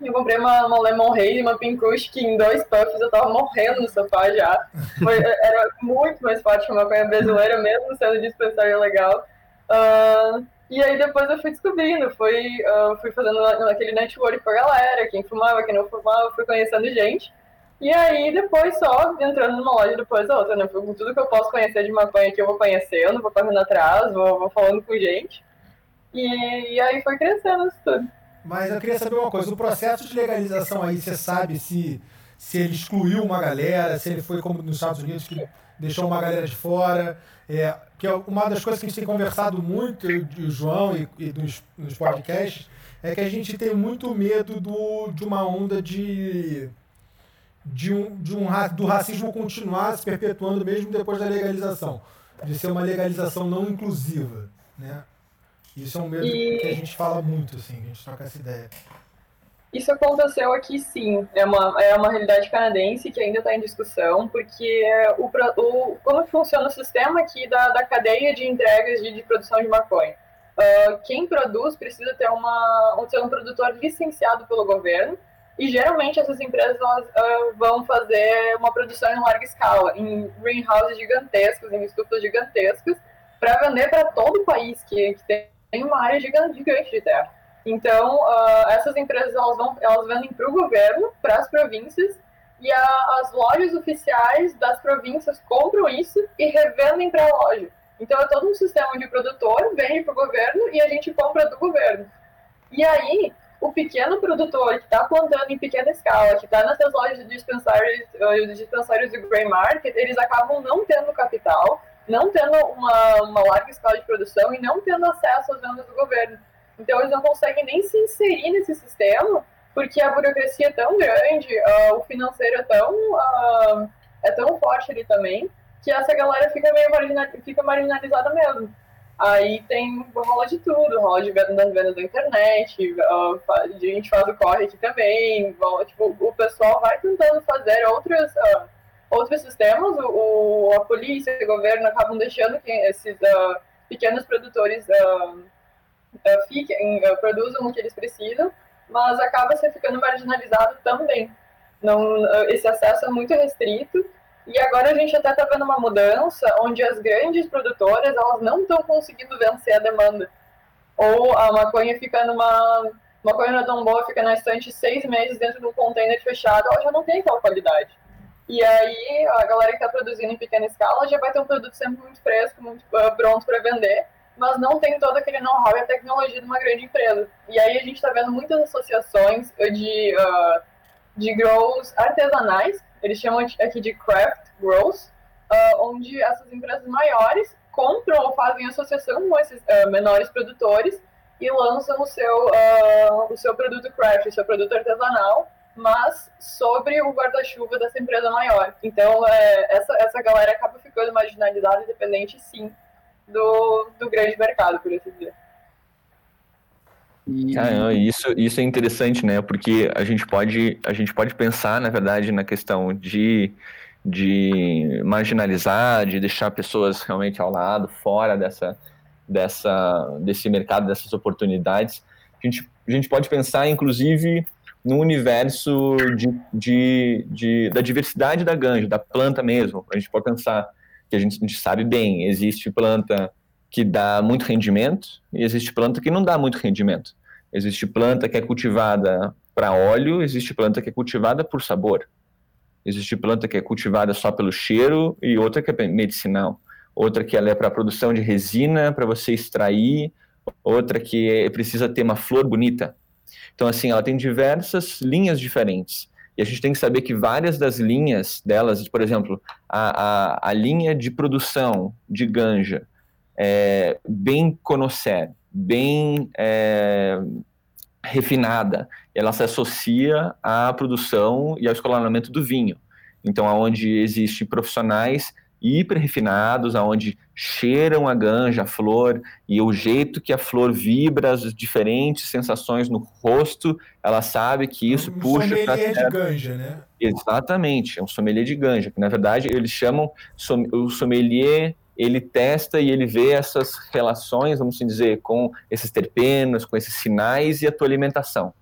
Eu comprei uma, uma Lemon Haze e uma Pink Kush, que em dois puffs eu tava morrendo no sofá já. Foi, era muito mais forte que uma maconha brasileira, mesmo sendo dispensário legal. Uh, e aí depois eu fui descobrindo, fui, uh, fui fazendo aquele network com a galera, quem fumava, quem não fumava, fui conhecendo gente. E aí depois só entrando numa loja depois da outra, né? Tudo que eu posso conhecer de maconha aqui eu vou conhecendo, vou correndo atrás, vou, vou falando com gente. E, e aí foi crescendo isso tudo. Mas eu queria saber uma coisa, o processo de legalização aí, você sabe se, se ele excluiu uma galera, se ele foi como nos Estados Unidos, que deixou uma galera de fora. É, que é uma das coisas que a gente tem conversado muito, eu o João, e, e nos, nos podcasts, é que a gente tem muito medo do, de uma onda de, de, um, de um, do racismo continuar se perpetuando mesmo depois da legalização, de ser uma legalização não inclusiva, né? Isso é um medo e... que a gente fala muito, assim, a gente troca essa ideia. Isso aconteceu aqui sim, é uma, é uma realidade canadense que ainda está em discussão, porque o, o, como funciona o sistema aqui da, da cadeia de entregas de, de produção de maconha? Uh, quem produz precisa ter, uma, ter um produtor licenciado pelo governo, e geralmente essas empresas elas, uh, vão fazer uma produção em larga escala, em greenhouses gigantescos, em estufas gigantescas, para vender para todo o país que, que tem uma área gigante de terra. Então, uh, essas empresas elas, vão, elas vendem para o governo, para as províncias, e a, as lojas oficiais das províncias compram isso e revendem para a loja. Então, é todo um sistema de produtor, vende para o governo e a gente compra do governo. E aí, o pequeno produtor que está plantando em pequena escala, que está nessas lojas de dispensários, uh, dispensários de grey market, eles acabam não tendo capital, não tendo uma, uma larga escala de produção e não tendo acesso às vendas do governo. Então, eles não conseguem nem se inserir nesse sistema, porque a burocracia é tão grande, uh, o financeiro é tão, uh, é tão forte ali também, que essa galera fica meio fica marginalizada mesmo. Aí tem rola de tudo, rola de venda das vendas da internet, uh, a gente faz o corre aqui também, tipo, o pessoal vai tentando fazer outras uh, outros sistemas, o, a polícia o governo acabam deixando esses uh, pequenos produtores fiquem, produzam o que eles precisam, mas acaba se ficando marginalizado também. Não, esse acesso é muito restrito e agora a gente até está vendo uma mudança onde as grandes produtoras elas não estão conseguindo vencer a demanda. Ou a maconha fica numa. Maconha não é tão boa, fica na estante seis meses dentro de um container fechado, ela já não tem aquela qualidade. E aí a galera que está produzindo em pequena escala já vai ter um produto sempre muito fresco, muito uh, pronto para vender, mas não tem todo aquele know-how e a tecnologia de uma grande empresa. E aí a gente está vendo muitas associações de, uh, de grows artesanais, eles chamam aqui de craft grows, uh, onde essas empresas maiores compram ou fazem associação com esses menores produtores e lançam o seu, o seu produto craft, o seu produto artesanal, mas sobre o guarda-chuva dessa empresa maior. Então, é, essa, essa galera acaba ficando marginalizada, independente, sim, do, do grande mercado, por assim dizer. Caramba, isso, isso é interessante, né? Porque a gente pode, a gente pode pensar, na verdade, na questão de, de marginalizar, de deixar pessoas realmente ao lado, fora dessa, dessa, desse mercado, dessas oportunidades. A gente, a gente pode pensar, inclusive, no universo de, de, de, da diversidade da ganja, da planta mesmo. A gente pode pensar que a gente, a gente sabe bem, existe planta que dá muito rendimento e existe planta que não dá muito rendimento. Existe planta que é cultivada para óleo, existe planta que é cultivada por sabor. Existe planta que é cultivada só pelo cheiro e outra que é medicinal. Outra que ela é para produção de resina, para você extrair. Outra que é, precisa ter uma flor bonita. Então, assim, ela tem diversas linhas diferentes. E a gente tem que saber que várias das linhas delas, por exemplo, a, a, a linha de produção de ganja, é, bem conocer, bem é, refinada, ela se associa à produção e ao escalonamento do vinho. Então, aonde existem profissionais hiper refinados, aonde cheiram a ganja, a flor, e o jeito que a flor vibra, as diferentes sensações no rosto, ela sabe que isso um puxa para de ganja, né? Exatamente, é um sommelier de ganja, que na verdade eles chamam o sommelier ele testa e ele vê essas relações, vamos assim dizer, com esses terpenos, com esses sinais e a tua alimentação.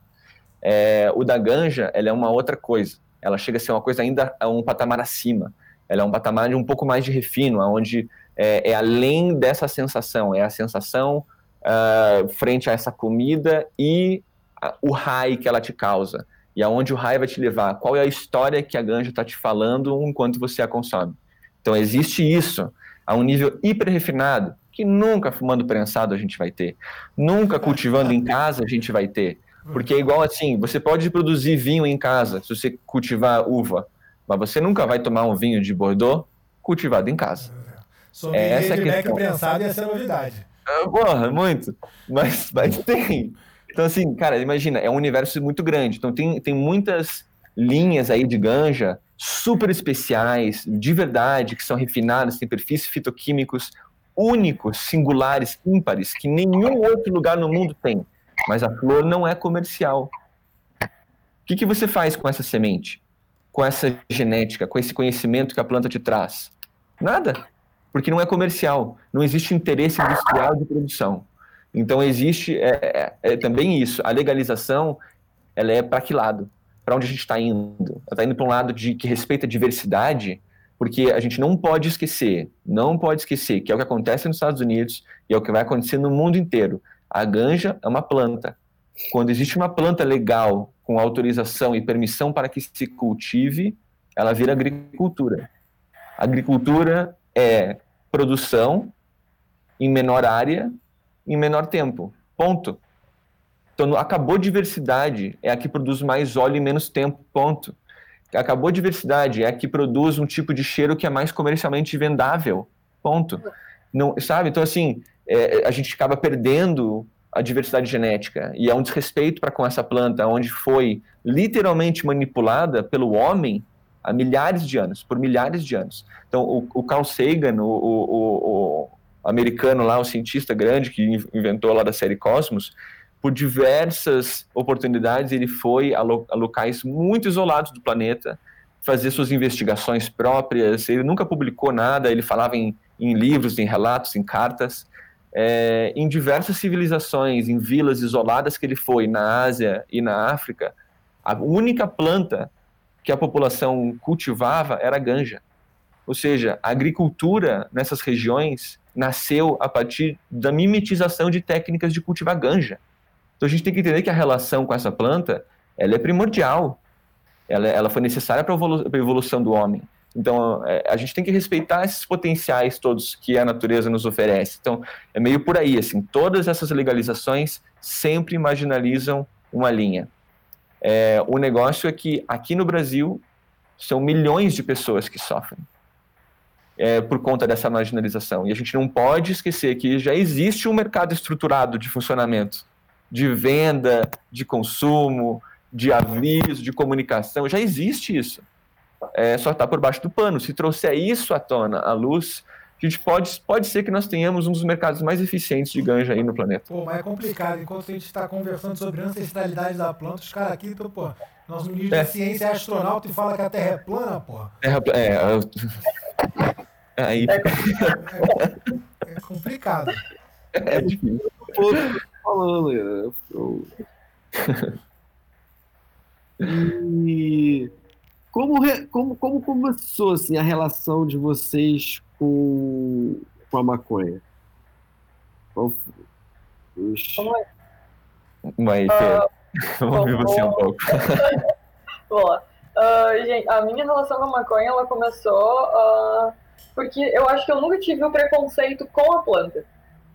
É, o da ganja, ela é uma outra coisa. Ela chega a ser uma coisa ainda a um patamar acima. Ela é um patamar de um pouco mais de refino, onde é, é além dessa sensação, é a sensação uh, frente a essa comida e a, o high que ela te causa. E aonde o high vai te levar. Qual é a história que a ganja está te falando enquanto você a consome. Então existe isso a um nível hiper refinado que nunca fumando prensado a gente vai ter, nunca cultivando em casa a gente vai ter, porque é igual assim, você pode produzir vinho em casa se você cultivar uva, mas você nunca vai tomar um vinho de Bordeaux cultivado em casa. Sommelier Essa é a questão. prensado ia ser novidade. Ah, porra, muito. Mas, mas tem. Então, assim, cara, imagina, é um universo muito grande. Então, tem, tem muitas linhas aí de ganja super especiais, de verdade, que são refinadas, têm perfis fitoquímicos únicos, singulares, ímpares, que nenhum outro lugar no mundo tem. Mas a flor não é comercial. O que, que você faz com essa semente? Com essa genética, com esse conhecimento que a planta te traz? Nada. Porque não é comercial. Não existe interesse industrial de produção. Então existe é, é, é também isso. A legalização ela é para que lado? para onde a gente está indo. Está indo para um lado de que respeita a diversidade, porque a gente não pode esquecer, não pode esquecer que é o que acontece nos Estados Unidos e é o que vai acontecer no mundo inteiro. A ganja é uma planta. Quando existe uma planta legal, com autorização e permissão para que se cultive, ela vira agricultura. Agricultura é produção em menor área, em menor tempo. Ponto. Então, acabou diversidade, é a que produz mais óleo em menos tempo, ponto. Acabou diversidade, é a que produz um tipo de cheiro que é mais comercialmente vendável, ponto. Não, sabe? Então, assim, é, a gente acaba perdendo a diversidade genética e é um desrespeito para com essa planta, onde foi literalmente manipulada pelo homem há milhares de anos, por milhares de anos. Então, o, o Carl Sagan, o, o, o americano lá, o cientista grande que inventou lá da série Cosmos, por diversas oportunidades, ele foi a, lo a locais muito isolados do planeta, fazer suas investigações próprias. Ele nunca publicou nada, ele falava em, em livros, em relatos, em cartas. É, em diversas civilizações, em vilas isoladas que ele foi, na Ásia e na África, a única planta que a população cultivava era a ganja. Ou seja, a agricultura nessas regiões nasceu a partir da mimetização de técnicas de cultivar ganja. Então a gente tem que entender que a relação com essa planta ela é primordial. Ela, ela foi necessária para a evolução do homem. Então é, a gente tem que respeitar esses potenciais todos que a natureza nos oferece. Então é meio por aí, assim, todas essas legalizações sempre marginalizam uma linha. É, o negócio é que aqui no Brasil são milhões de pessoas que sofrem é, por conta dessa marginalização. E a gente não pode esquecer que já existe um mercado estruturado de funcionamento de venda, de consumo, de aviso, de comunicação. Já existe isso. É, só está por baixo do pano. Se trouxer isso à tona, à luz, a gente pode, pode ser que nós tenhamos um dos mercados mais eficientes de ganja aí no planeta. Pô, mas é complicado. Enquanto a gente está conversando sobre a ancestralidade da planta, os caras aqui, então, pô, nosso ministro é. da ciência é astronauta e fala que a Terra é plana, pô. Terra, é, eu... aí... É, é complicado. É difícil falando. Eu, eu... e como, como, como começou assim, a relação de vocês com, com a maconha? Os... Mas, uh, vamos ouvir você um pouco. Bom, Uh, gente, a minha relação com a maconha, ela começou uh, porque eu acho que eu nunca tive o preconceito com a planta.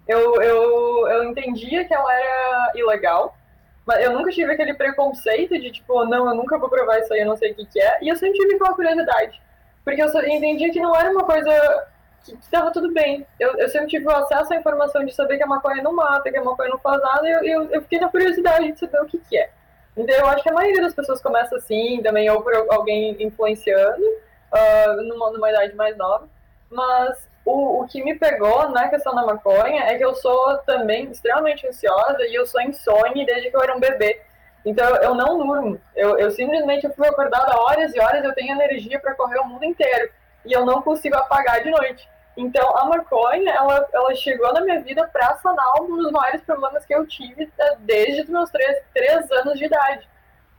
Eu, eu, eu entendia que ela era ilegal, mas eu nunca tive aquele preconceito de, tipo, não, eu nunca vou provar isso aí, eu não sei o que, que é. E eu sempre tive aquela curiosidade. Porque eu entendia que não era uma coisa que estava tudo bem. Eu, eu sempre tive acesso à informação de saber que a maconha não mata, que a maconha não faz nada, e eu, eu, eu fiquei na curiosidade de saber o que, que é. Então eu acho que a maioria das pessoas começa assim, também ou por alguém influenciando, uh, numa, numa idade mais nova. Mas o, o que me pegou na questão da maconha é que eu sou também extremamente ansiosa e eu sou insone desde que eu era um bebê. Então eu não durmo. Eu, eu simplesmente fico acordada horas e horas, eu tenho energia para correr o mundo inteiro. E eu não consigo apagar de noite. Então a maconha, ela, ela chegou na minha vida para sanar um dos maiores problemas que eu tive eh, desde os meus três, três anos de idade.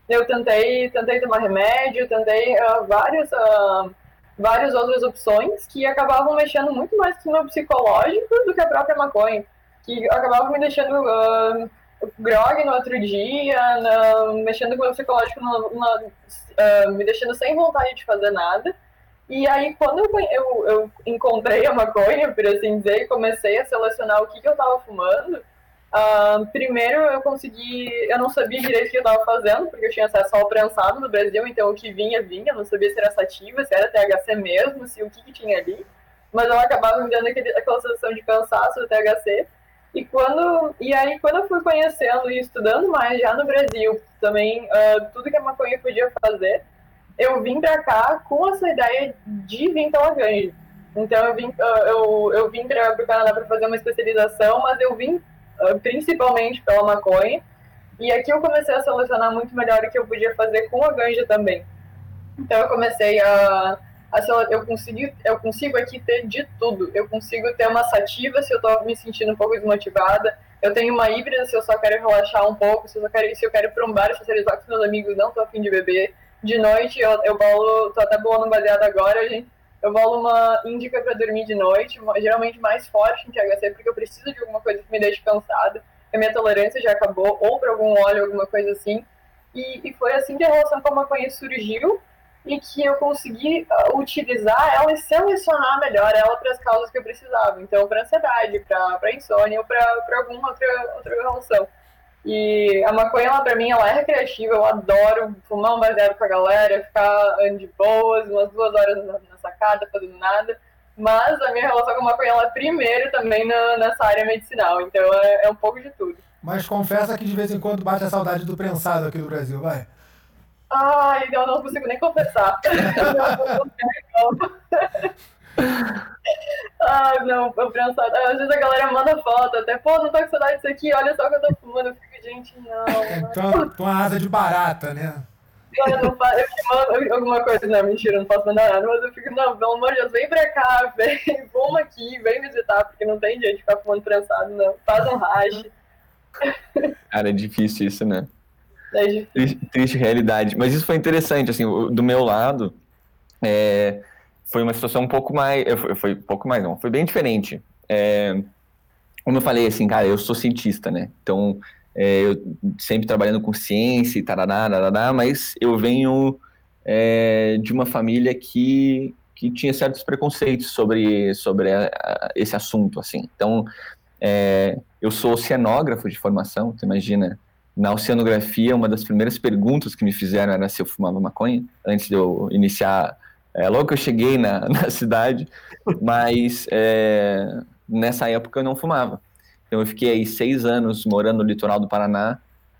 Eu tentei, tentei tomar remédio, tentei uh, vários. Uh, várias outras opções que acabavam mexendo muito mais com o meu psicológico do que a própria maconha, que acabavam me deixando uh, grog no outro dia, no, mexendo com o meu psicológico, no, no, uh, me deixando sem vontade de fazer nada. E aí, quando eu, eu, eu, encontrei a maconha, por assim dizer, e comecei a selecionar o que, que eu estava fumando, Uh, primeiro, eu consegui. Eu não sabia direito o que eu estava fazendo, porque eu tinha acesso ao prensado no Brasil, então o que vinha, vinha. Eu não sabia se era sativa, se era THC mesmo, se o que, que tinha ali. Mas ela acabava me dando aquele, aquela sensação de cansaço do THC. E, quando, e aí, quando eu fui conhecendo e estudando mais já no Brasil, também uh, tudo que a maconha podia fazer, eu vim para cá com essa ideia de vir pela ganja. Então, eu vim, uh, eu, eu vim para o Canadá para fazer uma especialização, mas eu vim principalmente pela maconha. E aqui eu comecei a selecionar muito melhor o que eu podia fazer com a ganja também. Então eu comecei a, a eu consigo eu consigo aqui ter de tudo. Eu consigo ter uma sativa se eu estou me sentindo um pouco desmotivada. Eu tenho uma híbrida se eu só quero relaxar um pouco, se eu, quero, se eu quero ir um bar socializar com meus amigos, não estou afim de beber. De noite eu, eu bolo, tô até bolando baseado agora, gente. Eu bolo uma índica para dormir de noite, geralmente mais forte em THC, porque eu preciso de alguma coisa que me deixe cansada. A minha tolerância já acabou, ou para algum óleo, alguma coisa assim. E, e, foi assim que a relação com a maconha surgiu e que eu consegui uh, utilizar ela e selecionar melhor ela para as causas que eu precisava. Então, para ansiedade, para insônia ou para alguma outra, outra relação. E a maconha, ela, pra mim, ela é recreativa, eu adoro fumar um baseado com a galera, ficar de boas, umas duas horas na, na sacada, fazendo nada. Mas a minha relação com a maconha, ela é primeiro também na, nessa área medicinal, então é, é, um pouco de tudo. Mas confessa que de vez em quando bate a saudade do prensado aqui no Brasil, vai. Ai, eu não consigo nem confessar. ah, não, eu prensado. Às vezes a galera manda foto, até, pô, não tô com saudade disso aqui, olha só o que eu tô fumando. Gente, não. Então, tu uma asa de barata, né? Eu, não faço, eu mando alguma coisa, não, mentira, não posso mandar nada, mas eu fico, não, pelo amor de Deus, vem pra cá, vem, vamos aqui, vem visitar, porque não tem jeito de ficar fumando prensado, não. Faz um rache. Cara, é difícil isso, né? É difícil. Triste, triste realidade. Mas isso foi interessante, assim, do meu lado, é, foi uma situação um pouco mais. Foi um pouco mais, não, foi bem diferente. É, como eu falei, assim, cara, eu sou cientista, né? Então, é, eu sempre trabalhando com ciência e tarará, tarará, mas eu venho é, de uma família que, que tinha certos preconceitos sobre, sobre a, a, esse assunto, assim. Então, é, eu sou oceanógrafo de formação, tu imagina, na oceanografia, uma das primeiras perguntas que me fizeram era se eu fumava maconha, antes de eu iniciar, é, logo que eu cheguei na, na cidade, mas é, nessa época eu não fumava. Então eu fiquei aí seis anos morando no litoral do Paraná,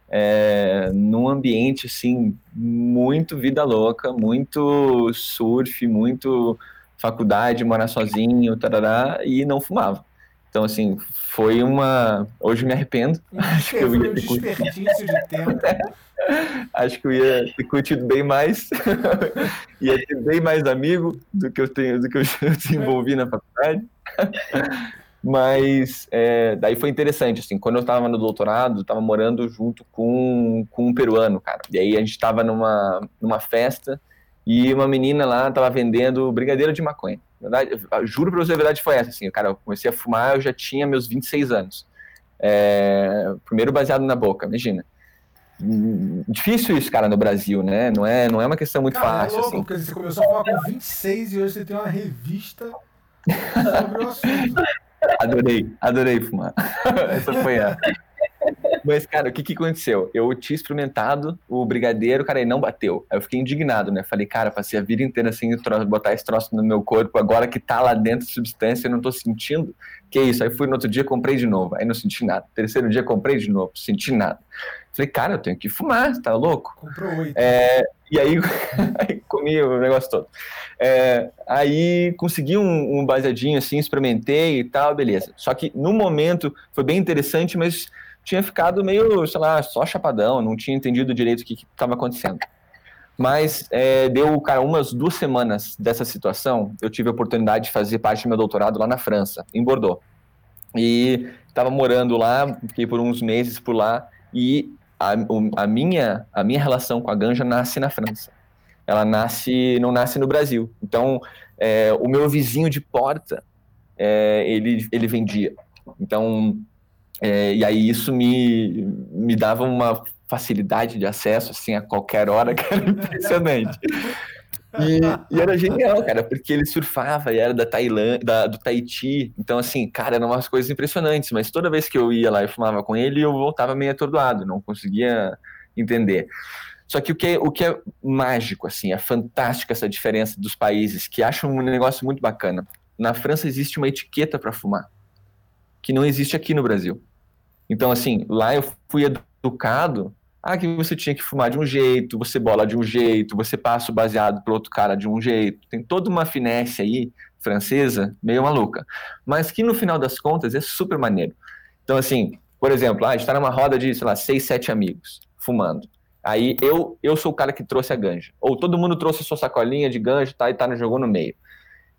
é, num ambiente assim muito vida louca, muito surf, muito faculdade, morar sozinho, tarará, e não fumava. Então, assim, foi uma. Hoje me arrependo. Acho que eu ia ter desperdício de tempo. Acho que eu ia ter curtido bem mais. ia ter bem mais amigo do que eu tenho, do que eu desenvolvi na faculdade. Mas é, daí foi interessante, assim, quando eu estava no doutorado, estava morando junto com, com um peruano, cara. E aí a gente estava numa, numa festa e uma menina lá estava vendendo brigadeiro de maconha. Verdade, juro pra você, a verdade foi essa, assim, cara, eu comecei a fumar, eu já tinha meus 26 anos. É, primeiro baseado na boca, imagina. difícil isso, cara, no Brasil, né? Não é, não é uma questão muito Cara, fácil. é louco, assim. porque você começou a falar com 26 e hoje você tem uma revista sobre o assunto. Adorei, adorei fumar. Essa foi a. Mas, cara, o que, que aconteceu? Eu tinha experimentado o brigadeiro, cara, e não bateu. Aí eu fiquei indignado, né? Falei, cara, passei a vida inteira sem botar esse troço no meu corpo, agora que tá lá dentro substância, eu não tô sentindo. Que isso? Aí fui no outro dia, comprei de novo. Aí não senti nada. Terceiro dia, comprei de novo, senti nada. Falei, cara, eu tenho que fumar, tá louco? Comprou oito. É, e aí, comi o negócio todo. É, aí consegui um, um baseadinho assim, experimentei e tal, beleza. Só que no momento foi bem interessante, mas tinha ficado meio, sei lá, só chapadão, não tinha entendido direito o que estava acontecendo. Mas é, deu, cara, umas duas semanas dessa situação, eu tive a oportunidade de fazer parte do meu doutorado lá na França, em Bordeaux. E estava morando lá, fiquei por uns meses por lá, e a, a minha, a minha relação com a ganja nasce na França. Ela nasce, não nasce no Brasil. Então, é, o meu vizinho de porta, é, ele, ele vendia. Então, é, e aí isso me, me dava uma facilidade de acesso, assim, a qualquer hora, que era impressionante. E, e era genial, cara, porque ele surfava e era da Tailândia, da- do Tahiti. Então, assim, cara, eram umas coisas impressionantes. Mas toda vez que eu ia lá e fumava com ele, eu voltava meio atordoado, não conseguia entender. Só que o que, é- o que é mágico, assim, é fantástico essa diferença dos países, que acho um negócio muito bacana. Na França existe uma etiqueta para fumar, que não existe aqui no Brasil. Então, assim, lá eu fui educado ah, que você tinha que fumar de um jeito, você bola de um jeito, você passa o baseado pro outro cara de um jeito. Tem toda uma finesse aí, francesa, meio maluca. Mas que no final das contas é super maneiro. Então, assim, por exemplo, ah, a gente tá numa roda de, sei lá, seis, sete amigos, fumando. Aí eu, eu sou o cara que trouxe a ganja. Ou todo mundo trouxe a sua sacolinha de ganja tá, e tá, jogou no meio.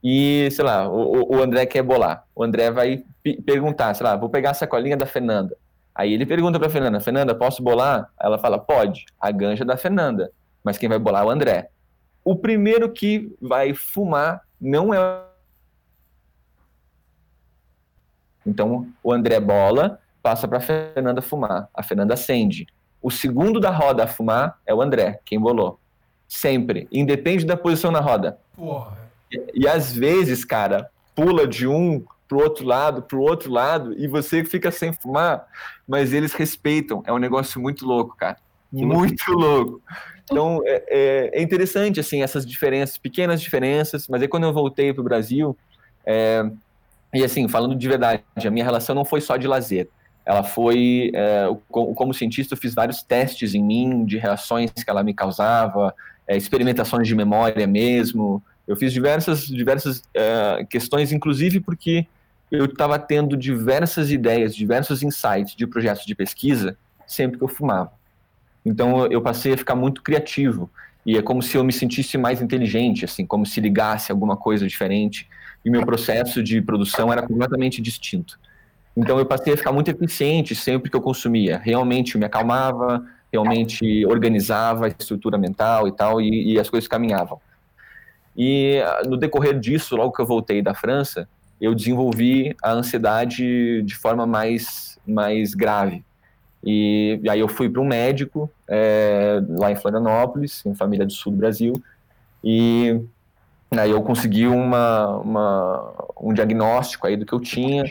E, sei lá, o, o André quer bolar. O André vai pe- perguntar, sei lá, vou pegar a sacolinha da Fernanda. Aí ele pergunta pra Fernanda, Fernanda, posso bolar? Ela fala, pode. A ganja é da Fernanda. Mas quem vai bolar é o André. O primeiro que vai fumar não é. Então o André bola, passa pra Fernanda fumar. A Fernanda acende. O segundo da roda a fumar é o André, quem bolou. Sempre. Independe da posição na roda. Porra. E, e às vezes, cara, pula de um pro outro lado, pro outro lado, e você fica sem fumar, mas eles respeitam. É um negócio muito louco, cara. Muito louco. Então, é, é- é interessante, assim, essas diferenças, pequenas diferenças, mas aí quando eu voltei pro Brasil, é, e assim, falando de verdade, a minha relação não foi só de lazer. Ela foi, é, co- como cientista, eu fiz vários testes em mim, de reações que ela me causava, é, experimentações de memória mesmo, eu fiz diversas, diversas eh, questões, inclusive porque eu estava tendo diversas ideias, diversos insights de projetos de pesquisa sempre que eu fumava. Então eu passei a ficar muito criativo e é como se eu me sentisse mais inteligente, assim, como se ligasse alguma coisa diferente e meu processo de produção era completamente distinto. Então eu passei a ficar muito eficiente sempre que eu consumia. Realmente me acalmava, realmente organizava a estrutura mental e tal e, e as coisas caminhavam. E ah, no decorrer disso, logo que eu voltei da França, eu desenvolvi a ansiedade de forma mais, mais grave. E, e aí eu fui para um médico é, lá em Florianópolis, em família do sul do Brasil, e aí eu consegui uma, uma, um diagnóstico aí do que eu tinha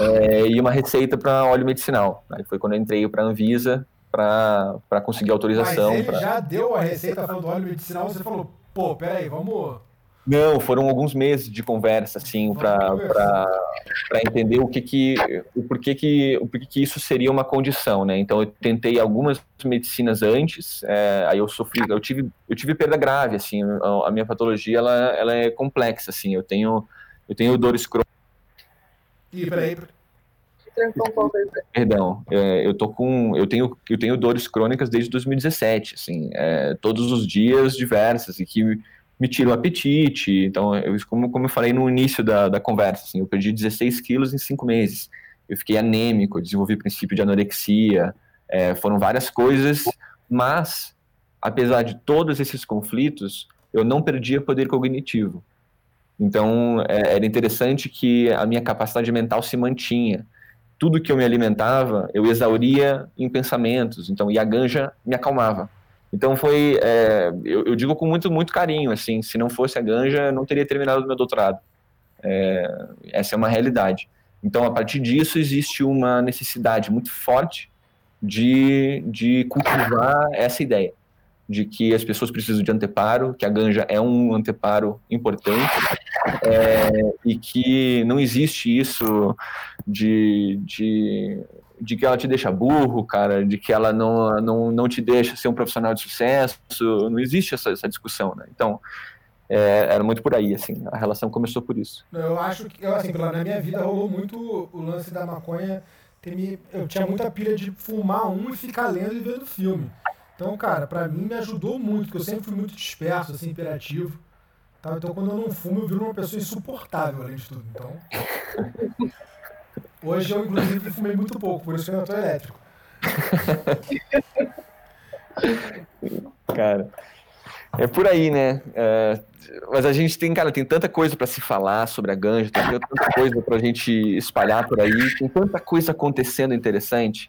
é, e uma receita para óleo medicinal. Aí foi quando eu entrei para a Anvisa para conseguir autorização. Mas ele pra... já deu a receita falando do óleo medicinal, você falou, pô, peraí, vamos. Não, foram alguns meses de conversa, assim, para entender o que que, o porquê que, o porquê que isso seria uma condição, né? Então eu tentei algumas medicinas antes, é, aí eu sofri, eu tive, eu tive perda grave, assim, a, a minha patologia ela, ela é complexa, assim, eu tenho, eu tenho dores crônicas. Ih, peraí. Perdão, é, eu tô com, eu tenho, eu tenho dores crônicas desde 2017, assim, é, todos os dias diversas e que me tiram o apetite. Então, eu, como, como eu falei no início da, da conversa, assim, eu perdi 16 quilos em cinco meses. Eu fiquei anêmico, desenvolvi princípio de anorexia, é, foram várias coisas, mas, apesar de todos esses conflitos, eu não perdia poder cognitivo. Então, é, era interessante que a minha capacidade mental se mantinha. tudo que eu me alimentava, eu exauria em pensamentos, então, e a ganja me acalmava. Então foi, é, eu, eu, digo com muito, muito carinho, assim, se não fosse a ganja, não teria terminado o meu doutorado. É, essa é uma realidade. Então, a partir disso, existe uma necessidade muito forte de, de cultivar essa ideia de que as pessoas precisam de anteparo, que a ganja é um anteparo importante é, e que não existe isso de, de, de que ela te deixa burro, cara, de que ela não, não, não te deixa ser um profissional de sucesso, não existe essa, essa discussão, né? Então, é, era muito por aí, assim, a relação começou por isso. Eu acho que, assim, na minha vida rolou muito o lance da maconha, eu tinha muita pilha de fumar um e ficar lendo e vendo filme. Então, cara, para mim me ajudou muito, porque eu sempre fui muito disperso, assim, imperativo. Tá? Então, quando eu não fumo, eu viro uma pessoa insuportável, além de tudo. Então, hoje eu, inclusive, fumei muito pouco, por isso que eu tô elétrico. cara, é por aí, né? É, mas a gente tem, cara, tem tanta coisa para se falar sobre a ganja, tem tanta coisa para a gente espalhar por aí, tem tanta coisa acontecendo interessante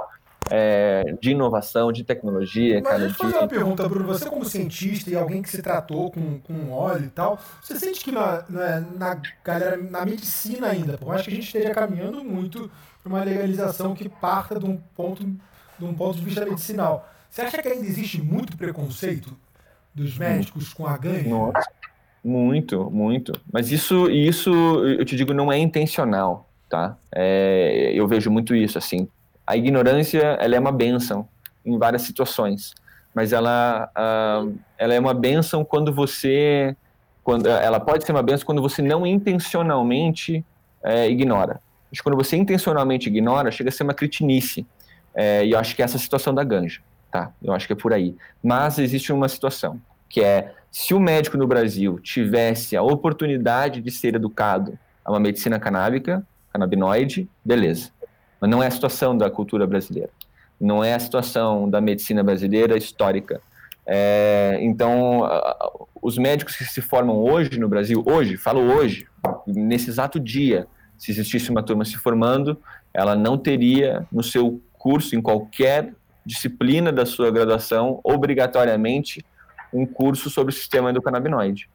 é, de inovação, de tecnologia. Mas cara, deixa eu fazer uma pergunta, Bruno. Você, como cientista e alguém que se tratou com, com óleo e tal, você sente que na, na, na, galera, na medicina ainda, por mais que a gente esteja caminhando muito para uma legalização que parta de um ponto, de um ponto de vista medicinal, você acha que ainda existe muito preconceito dos médicos com a ganha? Nossa, muito, muito. Mas isso, isso, eu te digo, não é intencional, tá? É, eu vejo muito isso, assim a ignorância ela é uma benção em várias situações, mas ela, uh, ela é uma benção quando você, quando ela pode ser uma benção quando você não intencionalmente é, ignora. Mas quando você intencionalmente ignora, chega a ser uma cretinice. É, e eu acho que é essa situação da ganja, tá? Eu acho que é por aí. Mas existe uma situação que é se o médico no Brasil tivesse a oportunidade de ser educado a uma medicina canábica, canabinoide, beleza. Mas não é a situação da cultura brasileira. Não é a situação da medicina brasileira histórica. É, então, os médicos que se formam hoje no Brasil, hoje, falo hoje, nesse exato dia, se existisse uma turma se formando, ela não teria no seu curso, em qualquer disciplina da sua graduação, obrigatoriamente um curso sobre o sistema endocannabinoide.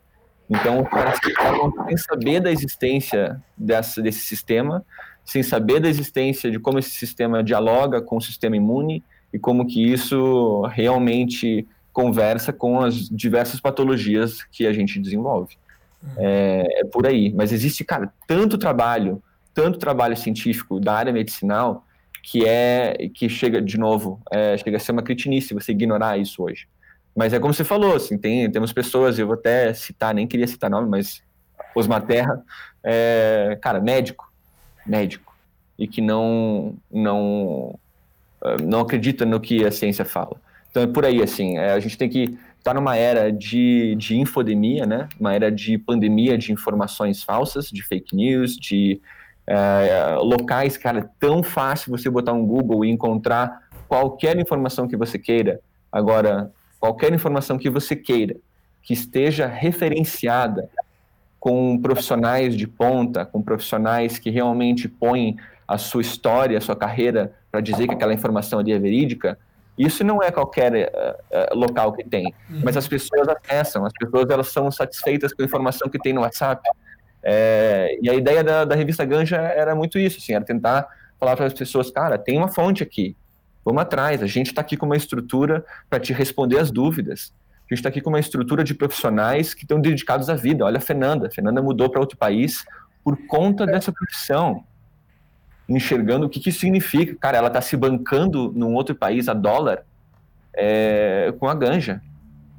Então, os ficam sem saber da existência dessa, desse sistema, sem saber da existência de como esse sistema dialoga com o sistema imune e como que isso realmente conversa com as diversas patologias que a gente desenvolve. Uhum. É, é, por aí. Mas existe, cara, tanto trabalho, tanto trabalho científico da área medicinal que é que chega de novo, é, chega a ser uma cretinice você ignorar isso hoje. Mas é como você falou, assim, tem, temos pessoas, eu vou até citar, nem queria citar nome, mas Osmar Terra, é, cara, médico, médico e que não não eh, não acredita no que a ciência fala. Então é por aí assim, é, a gente tem que estar tá numa era de, de infodemia, né? Uma era de pandemia de informações falsas, de fake news, de é, locais, cara, tão fácil você botar um Google e encontrar qualquer informação que você queira. Agora, qualquer informação que você queira que esteja referenciada com profissionais de ponta, com profissionais que realmente põem a sua história, a sua carreira para dizer que aquela informação ali é verídica, isso não é qualquer uh, uh, local que tem, uhum. mas as pessoas acessam, as pessoas elas são satisfeitas com a informação que tem no WhatsApp. É, e a ideia da, da, revista Ganja era muito isso, assim, era tentar falar para as pessoas, cara, tem uma fonte aqui, vamos atrás, a gente está aqui com uma estrutura para te responder as dúvidas. A gente está aqui com uma estrutura de profissionais que estão dedicados à vida. Olha a Fernanda. A Fernanda mudou para outro país por conta dessa profissão. Enxergando o que, que isso significa. Cara, ela está se bancando num outro país a dólar é, com a ganja.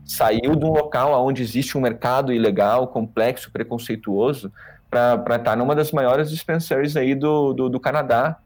Saiu de um local onde existe um mercado ilegal, complexo, preconceituoso, para estar tá numa das maiores dispensaries aí do, do, do Canadá.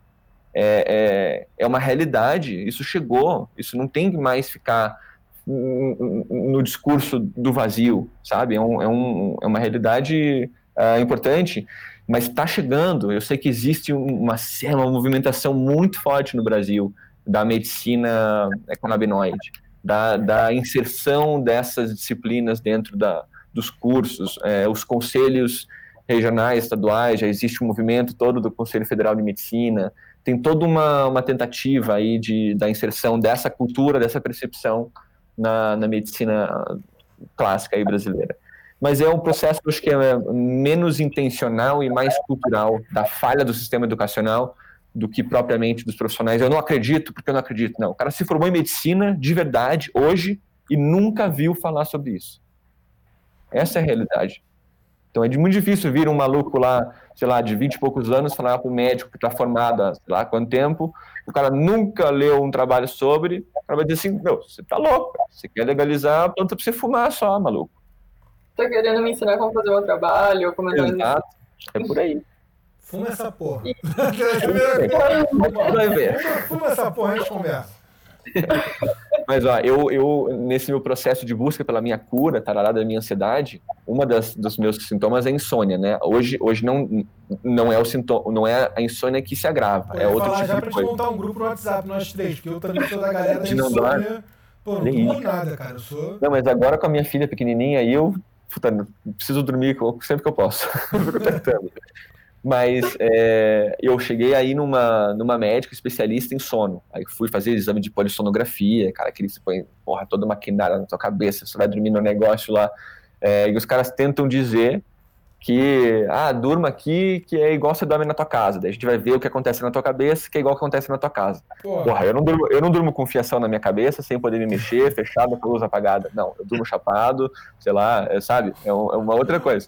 É, é, é uma realidade, isso chegou, isso não tem que mais ficar no discurso do vazio, sabe? É, um, é, um, é uma realidade uh, importante, mas está chegando. Eu sei que existe uma, uma movimentação muito forte no Brasil da medicina cannabinoide, da, da inserção dessas disciplinas dentro da, dos cursos, é, os conselhos regionais, estaduais, já existe um movimento todo do Conselho Federal de Medicina, tem toda uma, uma tentativa aí de, da inserção dessa cultura, dessa percepção na, na medicina clássica aí brasileira. Mas é um processo, acho que é menos intencional e mais cultural da falha do sistema educacional do que propriamente dos profissionais. Eu não acredito, porque eu não acredito. Não, o cara se formou em medicina de verdade hoje e nunca viu falar sobre isso. Essa é a realidade. Então é muito difícil vir um maluco lá, sei lá, de 20 e poucos anos, falar para o médico que está formado há sei lá quanto tempo, o cara nunca leu um trabalho sobre, o cara vai dizer assim, meu, você tá louco, você quer legalizar a planta para você fumar só, maluco. Tá querendo me ensinar como fazer meu trabalho, como é Exato, é por aí. Fuma essa porra. Vai ver. Fuma essa porra, a gente conversa. Mas, ó, eu, eu, nesse meu processo de busca pela minha cura, tarará da minha ansiedade, uma das, dos meus sintomas é insônia, né? Hoje, hoje não, não é o sintoma, não é a insônia que se agrava, Pô, é outro falar tipo já de pra coisa. montar um grupo no WhatsApp, nós três, porque eu também sou da galera da insônia. Pô, não Nem nada, cara. Eu sou. Não, mas agora com a minha filha pequenininha, aí eu puta, preciso dormir sempre que eu posso. Mas é, eu cheguei aí numa, numa médica especialista em sono. Aí fui fazer exame de polissonografia, cara, que eles põem porra, toda maquinária na tua cabeça, você vai dormir no negócio lá. É, e os caras tentam dizer que, ah, durma aqui, que é igual você dorme na tua casa. Daí a gente vai ver o que acontece na tua cabeça, que é igual o que acontece na tua casa. Porra, Porra, eu não, durmo, eu não durmo com fiação na minha cabeça, sem poder me mexer, fechado com a luz apagada. Não, eu durmo chapado, sei lá, é, sabe? É, um- é uma outra coisa.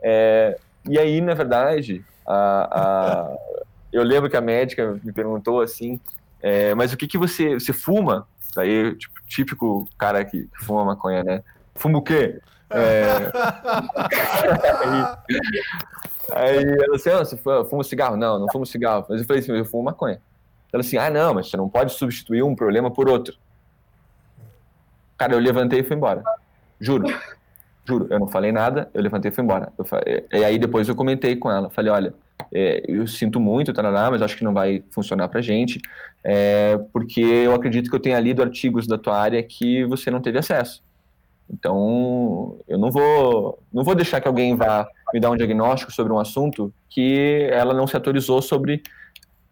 É, e aí, na verdade, a, a- eu lembro que a médica me perguntou assim, é, mas o que que você, você fuma? Daí, tipo, típico cara que, fuma maconha, né? Fuma o quê? É, Aí ela assim, ah, você fu- fuma cigarro? Não, não fumo cigarro. Mas eu falei assim, eu fumo maconha. Ela assim, ah, não, mas você não pode substituir um problema por outro. Cara, eu levantei e fui embora. Juro. Juro, eu não falei nada, eu levantei e fui embora. Eu fa- e aí depois eu comentei com ela, falei, olha, é, eu sinto muito, tarará, mas acho que não vai funcionar pra gente, é, porque eu acredito que eu tenha lido artigos da tua área que você não teve acesso. Então, eu não vou, não vou deixar que alguém vá me dar um diagnóstico sobre um assunto que ela não se autorizou sobre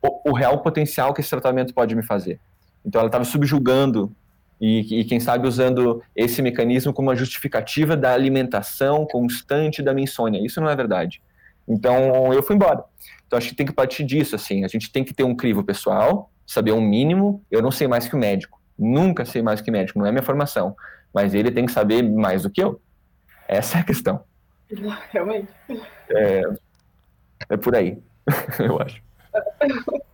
o, o real potencial que esse tratamento pode me fazer. Então, ela estava subjugando e, e, quem sabe, usando esse mecanismo como uma justificativa da alimentação constante da minha insônia. Isso não é verdade. Então, eu fui embora. Então, acho que tem que partir disso, assim. A gente tem que ter um crivo pessoal, saber um mínimo. Eu não sei mais que o médico. Nunca sei mais que médico, não é minha formação. Mas ele tem que saber mais do que eu. Essa é a questão. Realmente. É, é por aí, eu acho.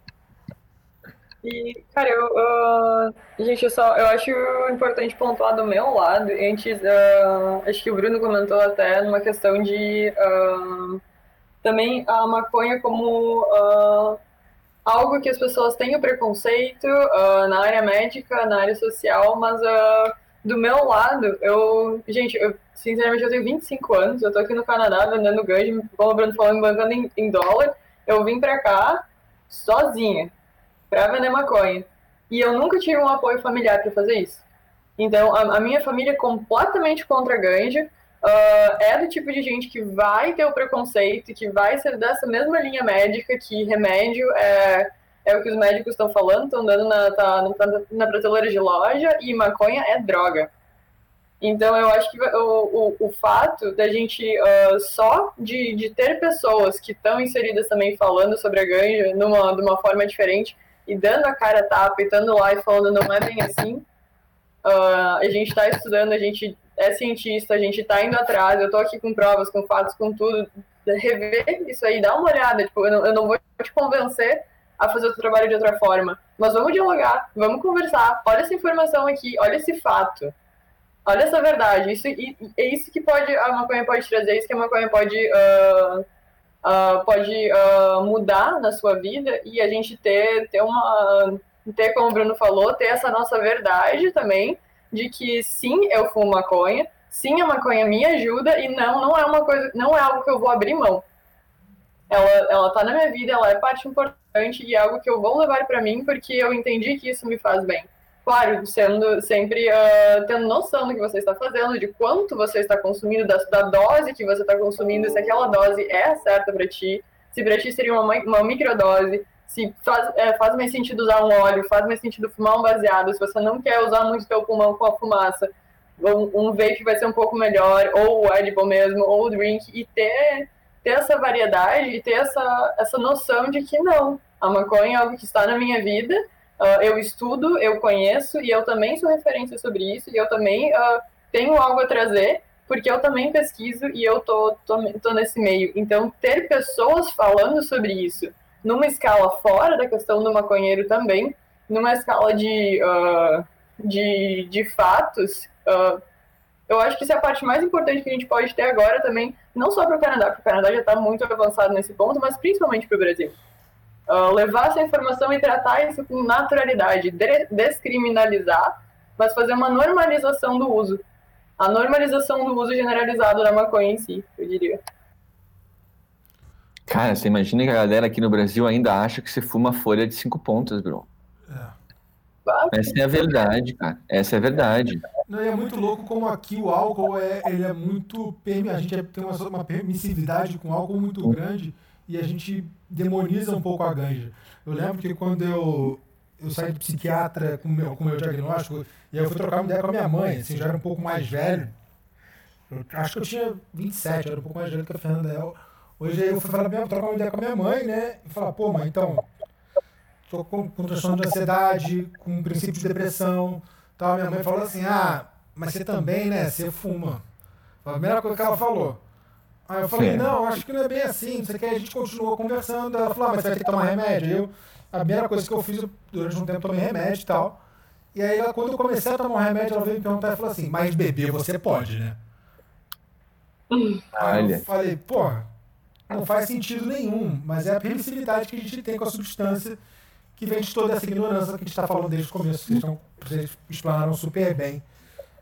E, cara, eu, ah, gente, eu só, eu acho importante pontuar do meu lado, antes, ah, acho que o Bruno comentou até numa questão de ah, também a maconha como algo que as pessoas têm o preconceito na área médica, na área social, mas do meu lado, eu, gente, eu, sinceramente, eu tenho 25 anos, eu tô aqui no Canadá vendendo ganjo, como o Bruno falou, bancando em, em dólar, eu vim pra cá sozinha para vender maconha. E eu nunca tive um apoio familiar para fazer isso. Então, a, a, minha família é completamente contra a ganja. Uh, é do tipo de gente que vai ter o preconceito, que vai ser dessa mesma linha médica, que remédio é, é o que os médicos estão falando, estão dando na, tá, na prateleira de loja, e maconha é droga. Então, eu acho que o, o, o fato da gente uh, só de, de ter pessoas que estão inseridas também falando sobre a ganja numa, de uma forma diferente, e dando a cara a tapa, e lá e falando não é bem assim. Uh, a gente está estudando, a gente é cientista, a gente está indo atrás, eu estou aqui com provas, com fatos, com tudo. Rever isso aí, dá uma olhada. Tipo, eu, não, eu não vou te convencer a fazer o trabalho de outra forma, mas vamos dialogar, vamos conversar. Olha essa informação aqui, olha esse fato, olha essa verdade. Isso, e, é isso que pode a maconha pode trazer, isso que a maconha pode. Uh, Uh, pode uh, mudar na sua vida e a gente ter, ter uma ter como o Bruno falou ter essa nossa verdade também de que sim eu fumo maconha sim a maconha me ajuda e não não é uma coisa não é algo que eu vou abrir mão. Ela ela tá na minha vida ela é parte importante e é algo que eu vou levar para mim porque eu entendi que isso me faz bem claro, sendo sempre uh, tendo noção do que você está fazendo, de quanto você está consumindo, da, da dose que você está consumindo, se aquela dose é certa para ti, se para ti seria uma, uma microdose, se faz, é, faz mais sentido usar um óleo, faz mais sentido fumar um baseado, se você não quer usar muito teu pulmão com a fumaça, um, um vape vai ser um pouco melhor, ou o edible mesmo, ou o drink, e ter, ter essa variedade e ter essa, essa noção de que não, a maconha é algo que está na minha vida, uh, eu estudo, eu conheço, e eu também sou referência sobre isso, e eu também uh, tenho algo a trazer, porque eu também pesquiso e eu tô, tô, tô nesse meio. Então, ter pessoas falando sobre isso, numa escala fora da questão do maconheiro também, numa escala de, uh, de, de fatos, eu acho que isso é a parte mais importante que a gente pode ter agora também, não só para o Canadá, porque o Canadá já está muito avançado nesse ponto, mas principalmente para o Brasil. Uh, levar essa informação e tratar isso com naturalidade, de descriminalizar, mas fazer uma normalização do uso. A normalização do uso generalizado da maconha em si, eu diria. Cara, você imagina que a galera aqui no Brasil ainda acha que você fuma folha de cinco pontas, bro. É. Essa é a verdade, cara. Essa é a verdade. Não, é muito louco como aqui o álcool é, ele é muito. A gente tem uma, uma permissividade com álcool muito grande e a gente demoniza um pouco a ganja. Eu lembro que quando eu, eu saí de psiquiatra com meu, o com meu diagnóstico, e aí eu fui trocar uma ideia com a minha mãe, assim, já era um pouco mais velho. Eu, acho que eu tinha 27, era um pouco mais velho que a Fernanda. Hoje eu fui falar, trocar uma ideia com a minha mãe, né? E falar, pô, mãe, então, tô com, com transtorno de ansiedade, com princípio de depressão. Tal. Minha mãe falou assim, ah, mas você também, né? Você fuma. A primeira coisa que ela falou. Aí eu falei, Sim. não, acho que não é bem assim, você quer, a gente continuou conversando. Ela falou, ah, mas você vai ter que tomar remédio. Eu, a primeira coisa que eu fiz, durante um tempo, tomei remédio e tal. E aí, quando eu comecei a tomar remédio, ela veio me perguntar e falou assim, mas beber você pode, né? Aí eu falei, pô, não faz sentido nenhum, mas é a permissividade que a gente tem com a substância que vem de toda essa ignorância que a gente está falando desde o começo. Vocês, estão, vocês explanaram super bem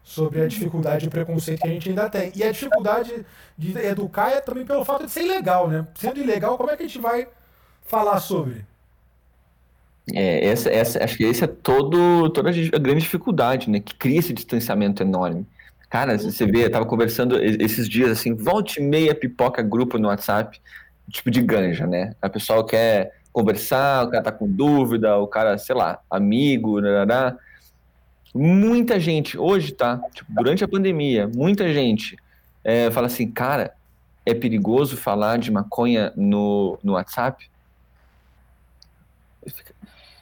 sobre a dificuldade e preconceito que a gente ainda tem. E a dificuldade de educar é também pelo fato de ser ilegal, né? Sendo ilegal, como é que a gente vai falar sobre? É, essa, essa, acho que essa é todo, toda a grande dificuldade, né? Que cria esse distanciamento enorme. Cara, você vê, eu tava conversando esses dias assim, volte e meia pipoca grupo no WhatsApp, tipo de ganja, né? A pessoa quer conversar, o cara tá com dúvida, o cara, sei lá, amigo, narará. Muita gente, hoje, tá? Tipo, durante a pandemia, muita gente é, fala assim, cara, é perigoso falar de maconha no, no WhatsApp?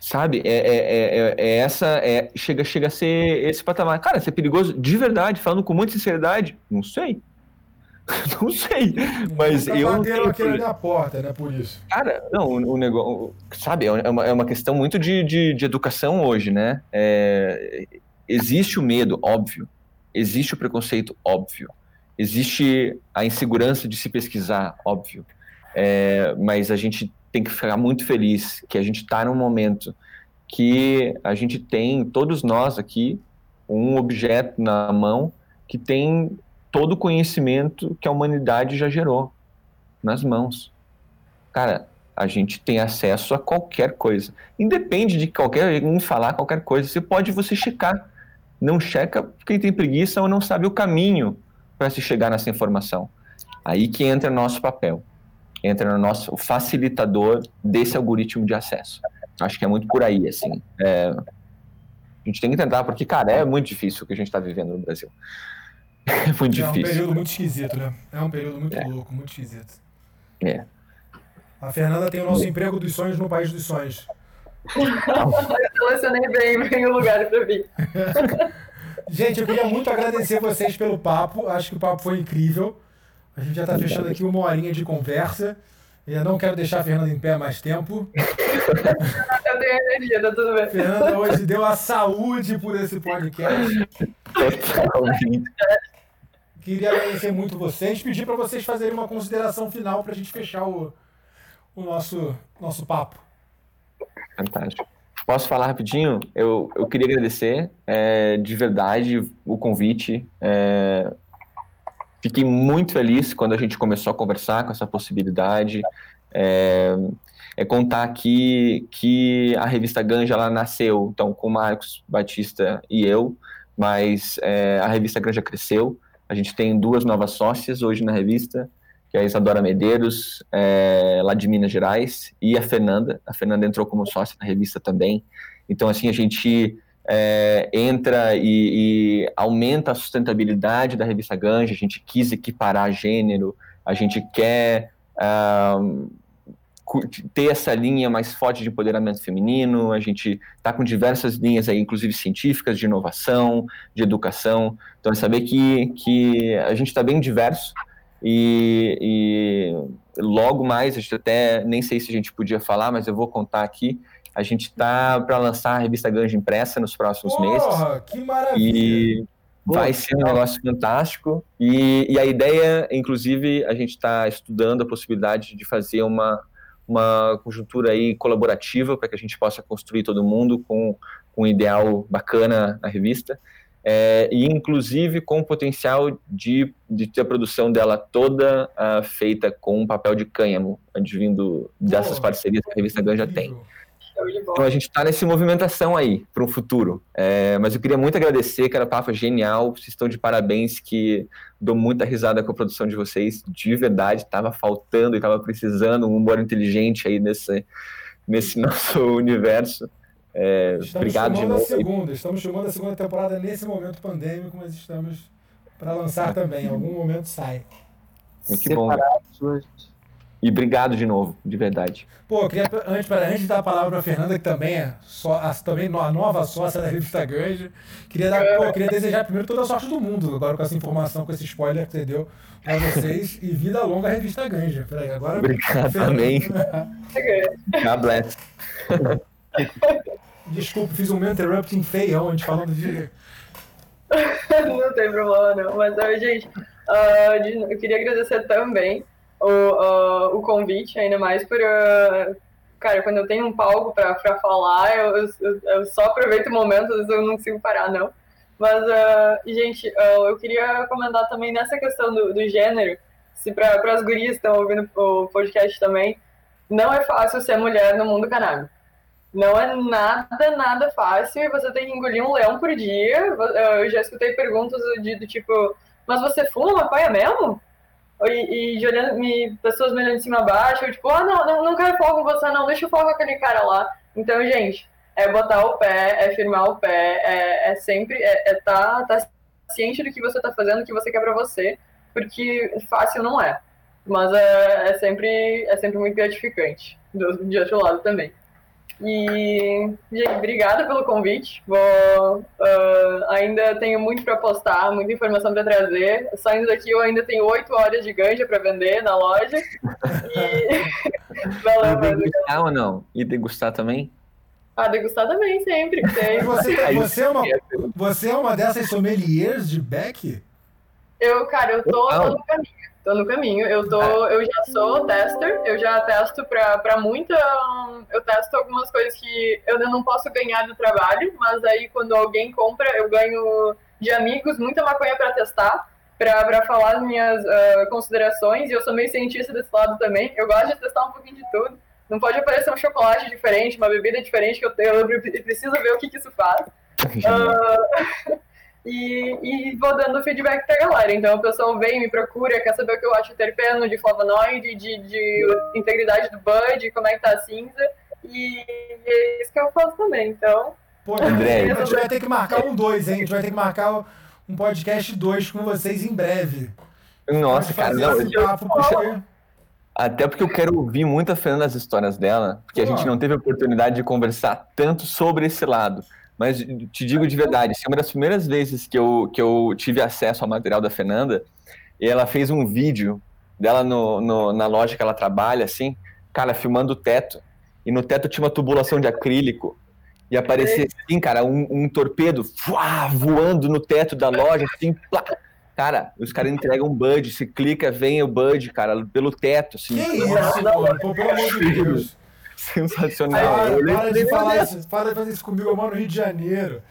Sabe? É, é, é, é, essa. É, chega, chega a ser esse patamar. Cara, isso é perigoso de verdade, falando com muita sinceridade? Não sei. não sei. Mas tá eu. Não aqui na porta, né? Por isso. Cara, não, o, o negócio. Sabe, é uma, é uma questão muito de, de, de educação hoje, né? É, existe o medo, óbvio. Existe o preconceito, óbvio. Existe a insegurança de se pesquisar, óbvio. É, mas a gente tem que ficar muito feliz que a gente está num momento que a gente tem, todos nós aqui, um objeto na mão que tem todo o conhecimento que a humanidade já gerou nas mãos. Cara, a gente tem acesso a qualquer coisa. Independe de qualquer um falar qualquer coisa. Você pode você checar. Não checa quem tem preguiça ou não sabe o caminho para se chegar nessa informação. Aí que entra nosso papel entra no nosso facilitador desse algoritmo de acesso. Acho que é muito por aí, assim. É, a gente tem que tentar, porque, cara, é muito difícil o que a gente está vivendo no Brasil. É muito difícil. É um período muito esquisito, né? É um período muito é. louco, muito esquisito. É. A Fernanda tem o nosso emprego dos sonhos no país dos sonhos. eu selecionei bem, bem o lugar para vir. gente, eu queria muito agradecer vocês pelo papo. Acho que o papo foi incrível. A gente já está fechando aqui uma horinha de conversa. Eu não quero deixar a Fernanda em pé mais tempo. Eu tenho energia, tá tudo bem. Fernanda hoje deu a saúde por esse podcast. Queria agradecer muito vocês. Pedir para vocês fazerem uma consideração final para a gente fechar o, o nosso, nosso papo. Fantástico. Posso falar rapidinho? Eu, eu queria agradecer é, de verdade o convite. É, Fiquei muito feliz quando a gente começou a conversar com essa possibilidade. É, é contar aqui que a revista Ganja ela nasceu, então, com Marcos Batista e eu, mas é, a revista Granja cresceu. A gente tem duas novas sócias hoje na revista, que é a Isadora Medeiros, é, lá de Minas Gerais, e a Fernanda. A Fernanda entrou como sócia na revista também. Então, assim, a gente é, entra e, e, aumenta a sustentabilidade da revista Ganja, a gente quis equiparar gênero, a gente quer uh, ter essa linha mais forte de empoderamento feminino, a gente está com diversas linhas aí, inclusive científicas, de inovação, de educação, então é saber que, que a gente está bem diverso, e, e, logo mais, a gente até nem sei se a gente podia falar, mas eu vou contar aqui. A gente está para lançar a revista Ganja impressa nos próximos Porra, meses. Que maravilha! E vai ser um negócio fantástico. E, e a ideia, inclusive, a gente está estudando a possibilidade de fazer uma, uma conjuntura aí colaborativa para que a gente possa construir todo mundo com, com um ideal bacana na revista é, e inclusive com o potencial de, de ter a produção dela toda uh, feita com um papel de cânhamo, advindo dessas parcerias que a revista Ganja tem. Então a gente está nessa movimentação aí para o futuro. É, mas eu queria muito agradecer, cara, papo genial. Vocês estão de parabéns, que dou muita risada com a produção de vocês. De verdade, estava faltando e estava precisando um humor inteligente aí nesse, nesse nosso universo. É, obrigado de novo. A segunda, estamos filmando a segunda temporada nesse momento pandêmico, mas estamos para lançar também. Em algum momento sai. É que bom. E obrigado de novo, de verdade. Pô, queria, antes, para, antes de dar a palavra para a Fernanda, que também é só, a, também a nova sócia da revista Grande, queria, dar, pô, queria desejar primeiro toda a sorte do mundo, agora com essa informação, com esse spoiler que você deu para vocês, e vida longa à revista Grande. Peraí, agora. Obrigado também. God bless. Desculpa, fiz um interrupting feião antes falando de. não tem problema, não. Mas, gente, uh, eu queria agradecer também o, uh, o convite, ainda mais por. Uh, cara, quando eu tenho um palco para falar, eu, eu, eu, só aproveito o momento, às vezes eu não consigo parar, não. Mas, gente, eu queria comentar também nessa questão do, do gênero, se para as gurias que estão ouvindo o podcast também, não é fácil ser mulher no mundo canábico não é nada, nada fácil. Você tem que engolir um leão por dia. Eu já escutei perguntas do, do tipo, mas você fuma maconha mesmo? E, e olhando, me, pessoas me olhando de cima a baixo, eu, tipo, ah, não, não, não quero falar com você, não, deixa eu falar com aquele cara lá. Então, gente, é botar o pé, é firmar o pé, é, é sempre, é, é tá, tá ciente do que você tá fazendo, do que você quer pra você, porque fácil não é. Mas é, é sempre, é sempre muito gratificante, do, de outro lado também. E, gente, obrigada pelo convite. Vou, uh, ainda tenho muito para postar, muita informação para trazer. Saindo daqui, eu ainda tenho oito horas de ganja para vender na loja. E... Valeu, e degustar ou não? E degustar também? Ah, degustar também, sempre. Você, você, é uma, você é uma dessas sommeliers de Beck? Eu, cara, eu tô, tô no caminho. Tô no caminho. Eu tô, eu já sou tester, eu já testo para muita. Eu testo algumas coisas que eu não posso ganhar do trabalho, mas aí quando alguém compra, eu ganho de amigos muita maconha para testar, para falar as minhas uh, considerações. E eu sou meio cientista desse lado também. Eu gosto de testar um pouquinho de tudo. Não pode aparecer um chocolate diferente, uma bebida diferente que eu tenho. Eu preciso ver o que, que isso faz. Uh, e, e vou dando feedback pra galera. Então o pessoal vem, me procura, quer saber o que eu acho de terpeno, de flavonoide, de, de integridade do bud, como é que tá a cinza. E é isso que eu faço também, então. Pô, André, a gente vai ter que marcar um dois, hein? A gente vai ter que marcar um podcast dois com vocês em breve. Nossa, cara, não, eu, até porque eu quero ouvir muito a Fernanda as histórias dela, porque Pô. a gente não teve a oportunidade de conversar tanto sobre esse lado. Mas te digo de verdade, é uma das primeiras vezes que eu, que eu tive acesso ao material da Fernanda, e ela fez um vídeo dela no, no, na loja que ela trabalha, assim, cara, filmando o teto. E no teto tinha uma tubulação de acrílico. E aparecia assim, cara, um, um torpedo fuá, voando no teto da loja, assim, plá. Cara, os caras entregam um bud, se clica, vem o bud, cara, pelo teto, assim. Que isso, mano? Pelo amor de Deus. Sensacional. Para, para de falar isso, para de fazer isso comigo, eu moro no Rio de Janeiro.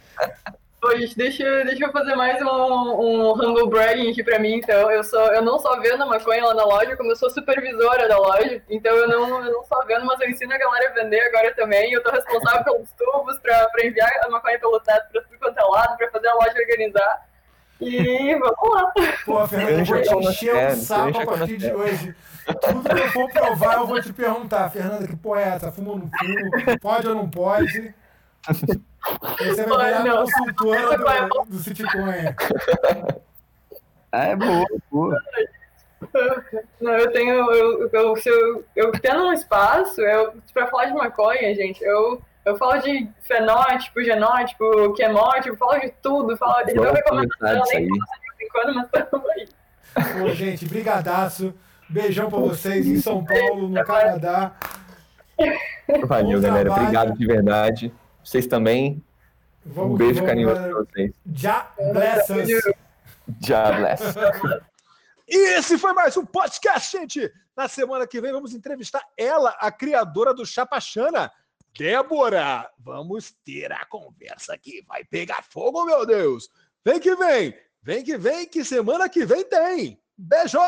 Pô, gente, deixa, deixa eu fazer mais um, um humble bragging aqui pra mim, então. Eu, sou, eu não só vendo a maconha lá na loja, como eu sou supervisora da loja. Então eu não, eu não só vendo, mas eu ensino a galera a vender agora também. Eu tô responsável pelos tubos pra, pra enviar a maconha pelo teto pra tudo quanto é lado, pra fazer a loja organizar. E vamos lá. Pô, Fernando, eu vou te encher o saco a partir de hoje. Tudo que eu for provar, eu vou te perguntar, Fernanda, que porra é essa? Ou não fumo? Pode ou não pode? Você vai virar não. consultora do, do Citicoin. Ah, é boa, boa. Não, eu tenho. Eu, eu, se eu, eu tendo um espaço, eu, pra falar de maconha, gente, eu, eu falo de fenótipo, genótipo, quemótipo, falo de tudo, falo de. Eu recomendação, nem quando, mas estamos aí. Pô, gente, brigadaço. Beijão pra vocês em São Paulo, no Canadá. Valeu, Bom galera. Trabalho. Obrigado de verdade. Vocês também. Vamos, um beijo vamos, carinhoso pra vocês. Já bless us. Já bless. E esse foi mais um podcast, gente. Na semana que vem vamos entrevistar ela, a criadora do Chapachana, Débora. Vamos ter a conversa que vai pegar fogo, meu Deus. Vem que vem. Vem que vem, que semana que vem tem. Beijo!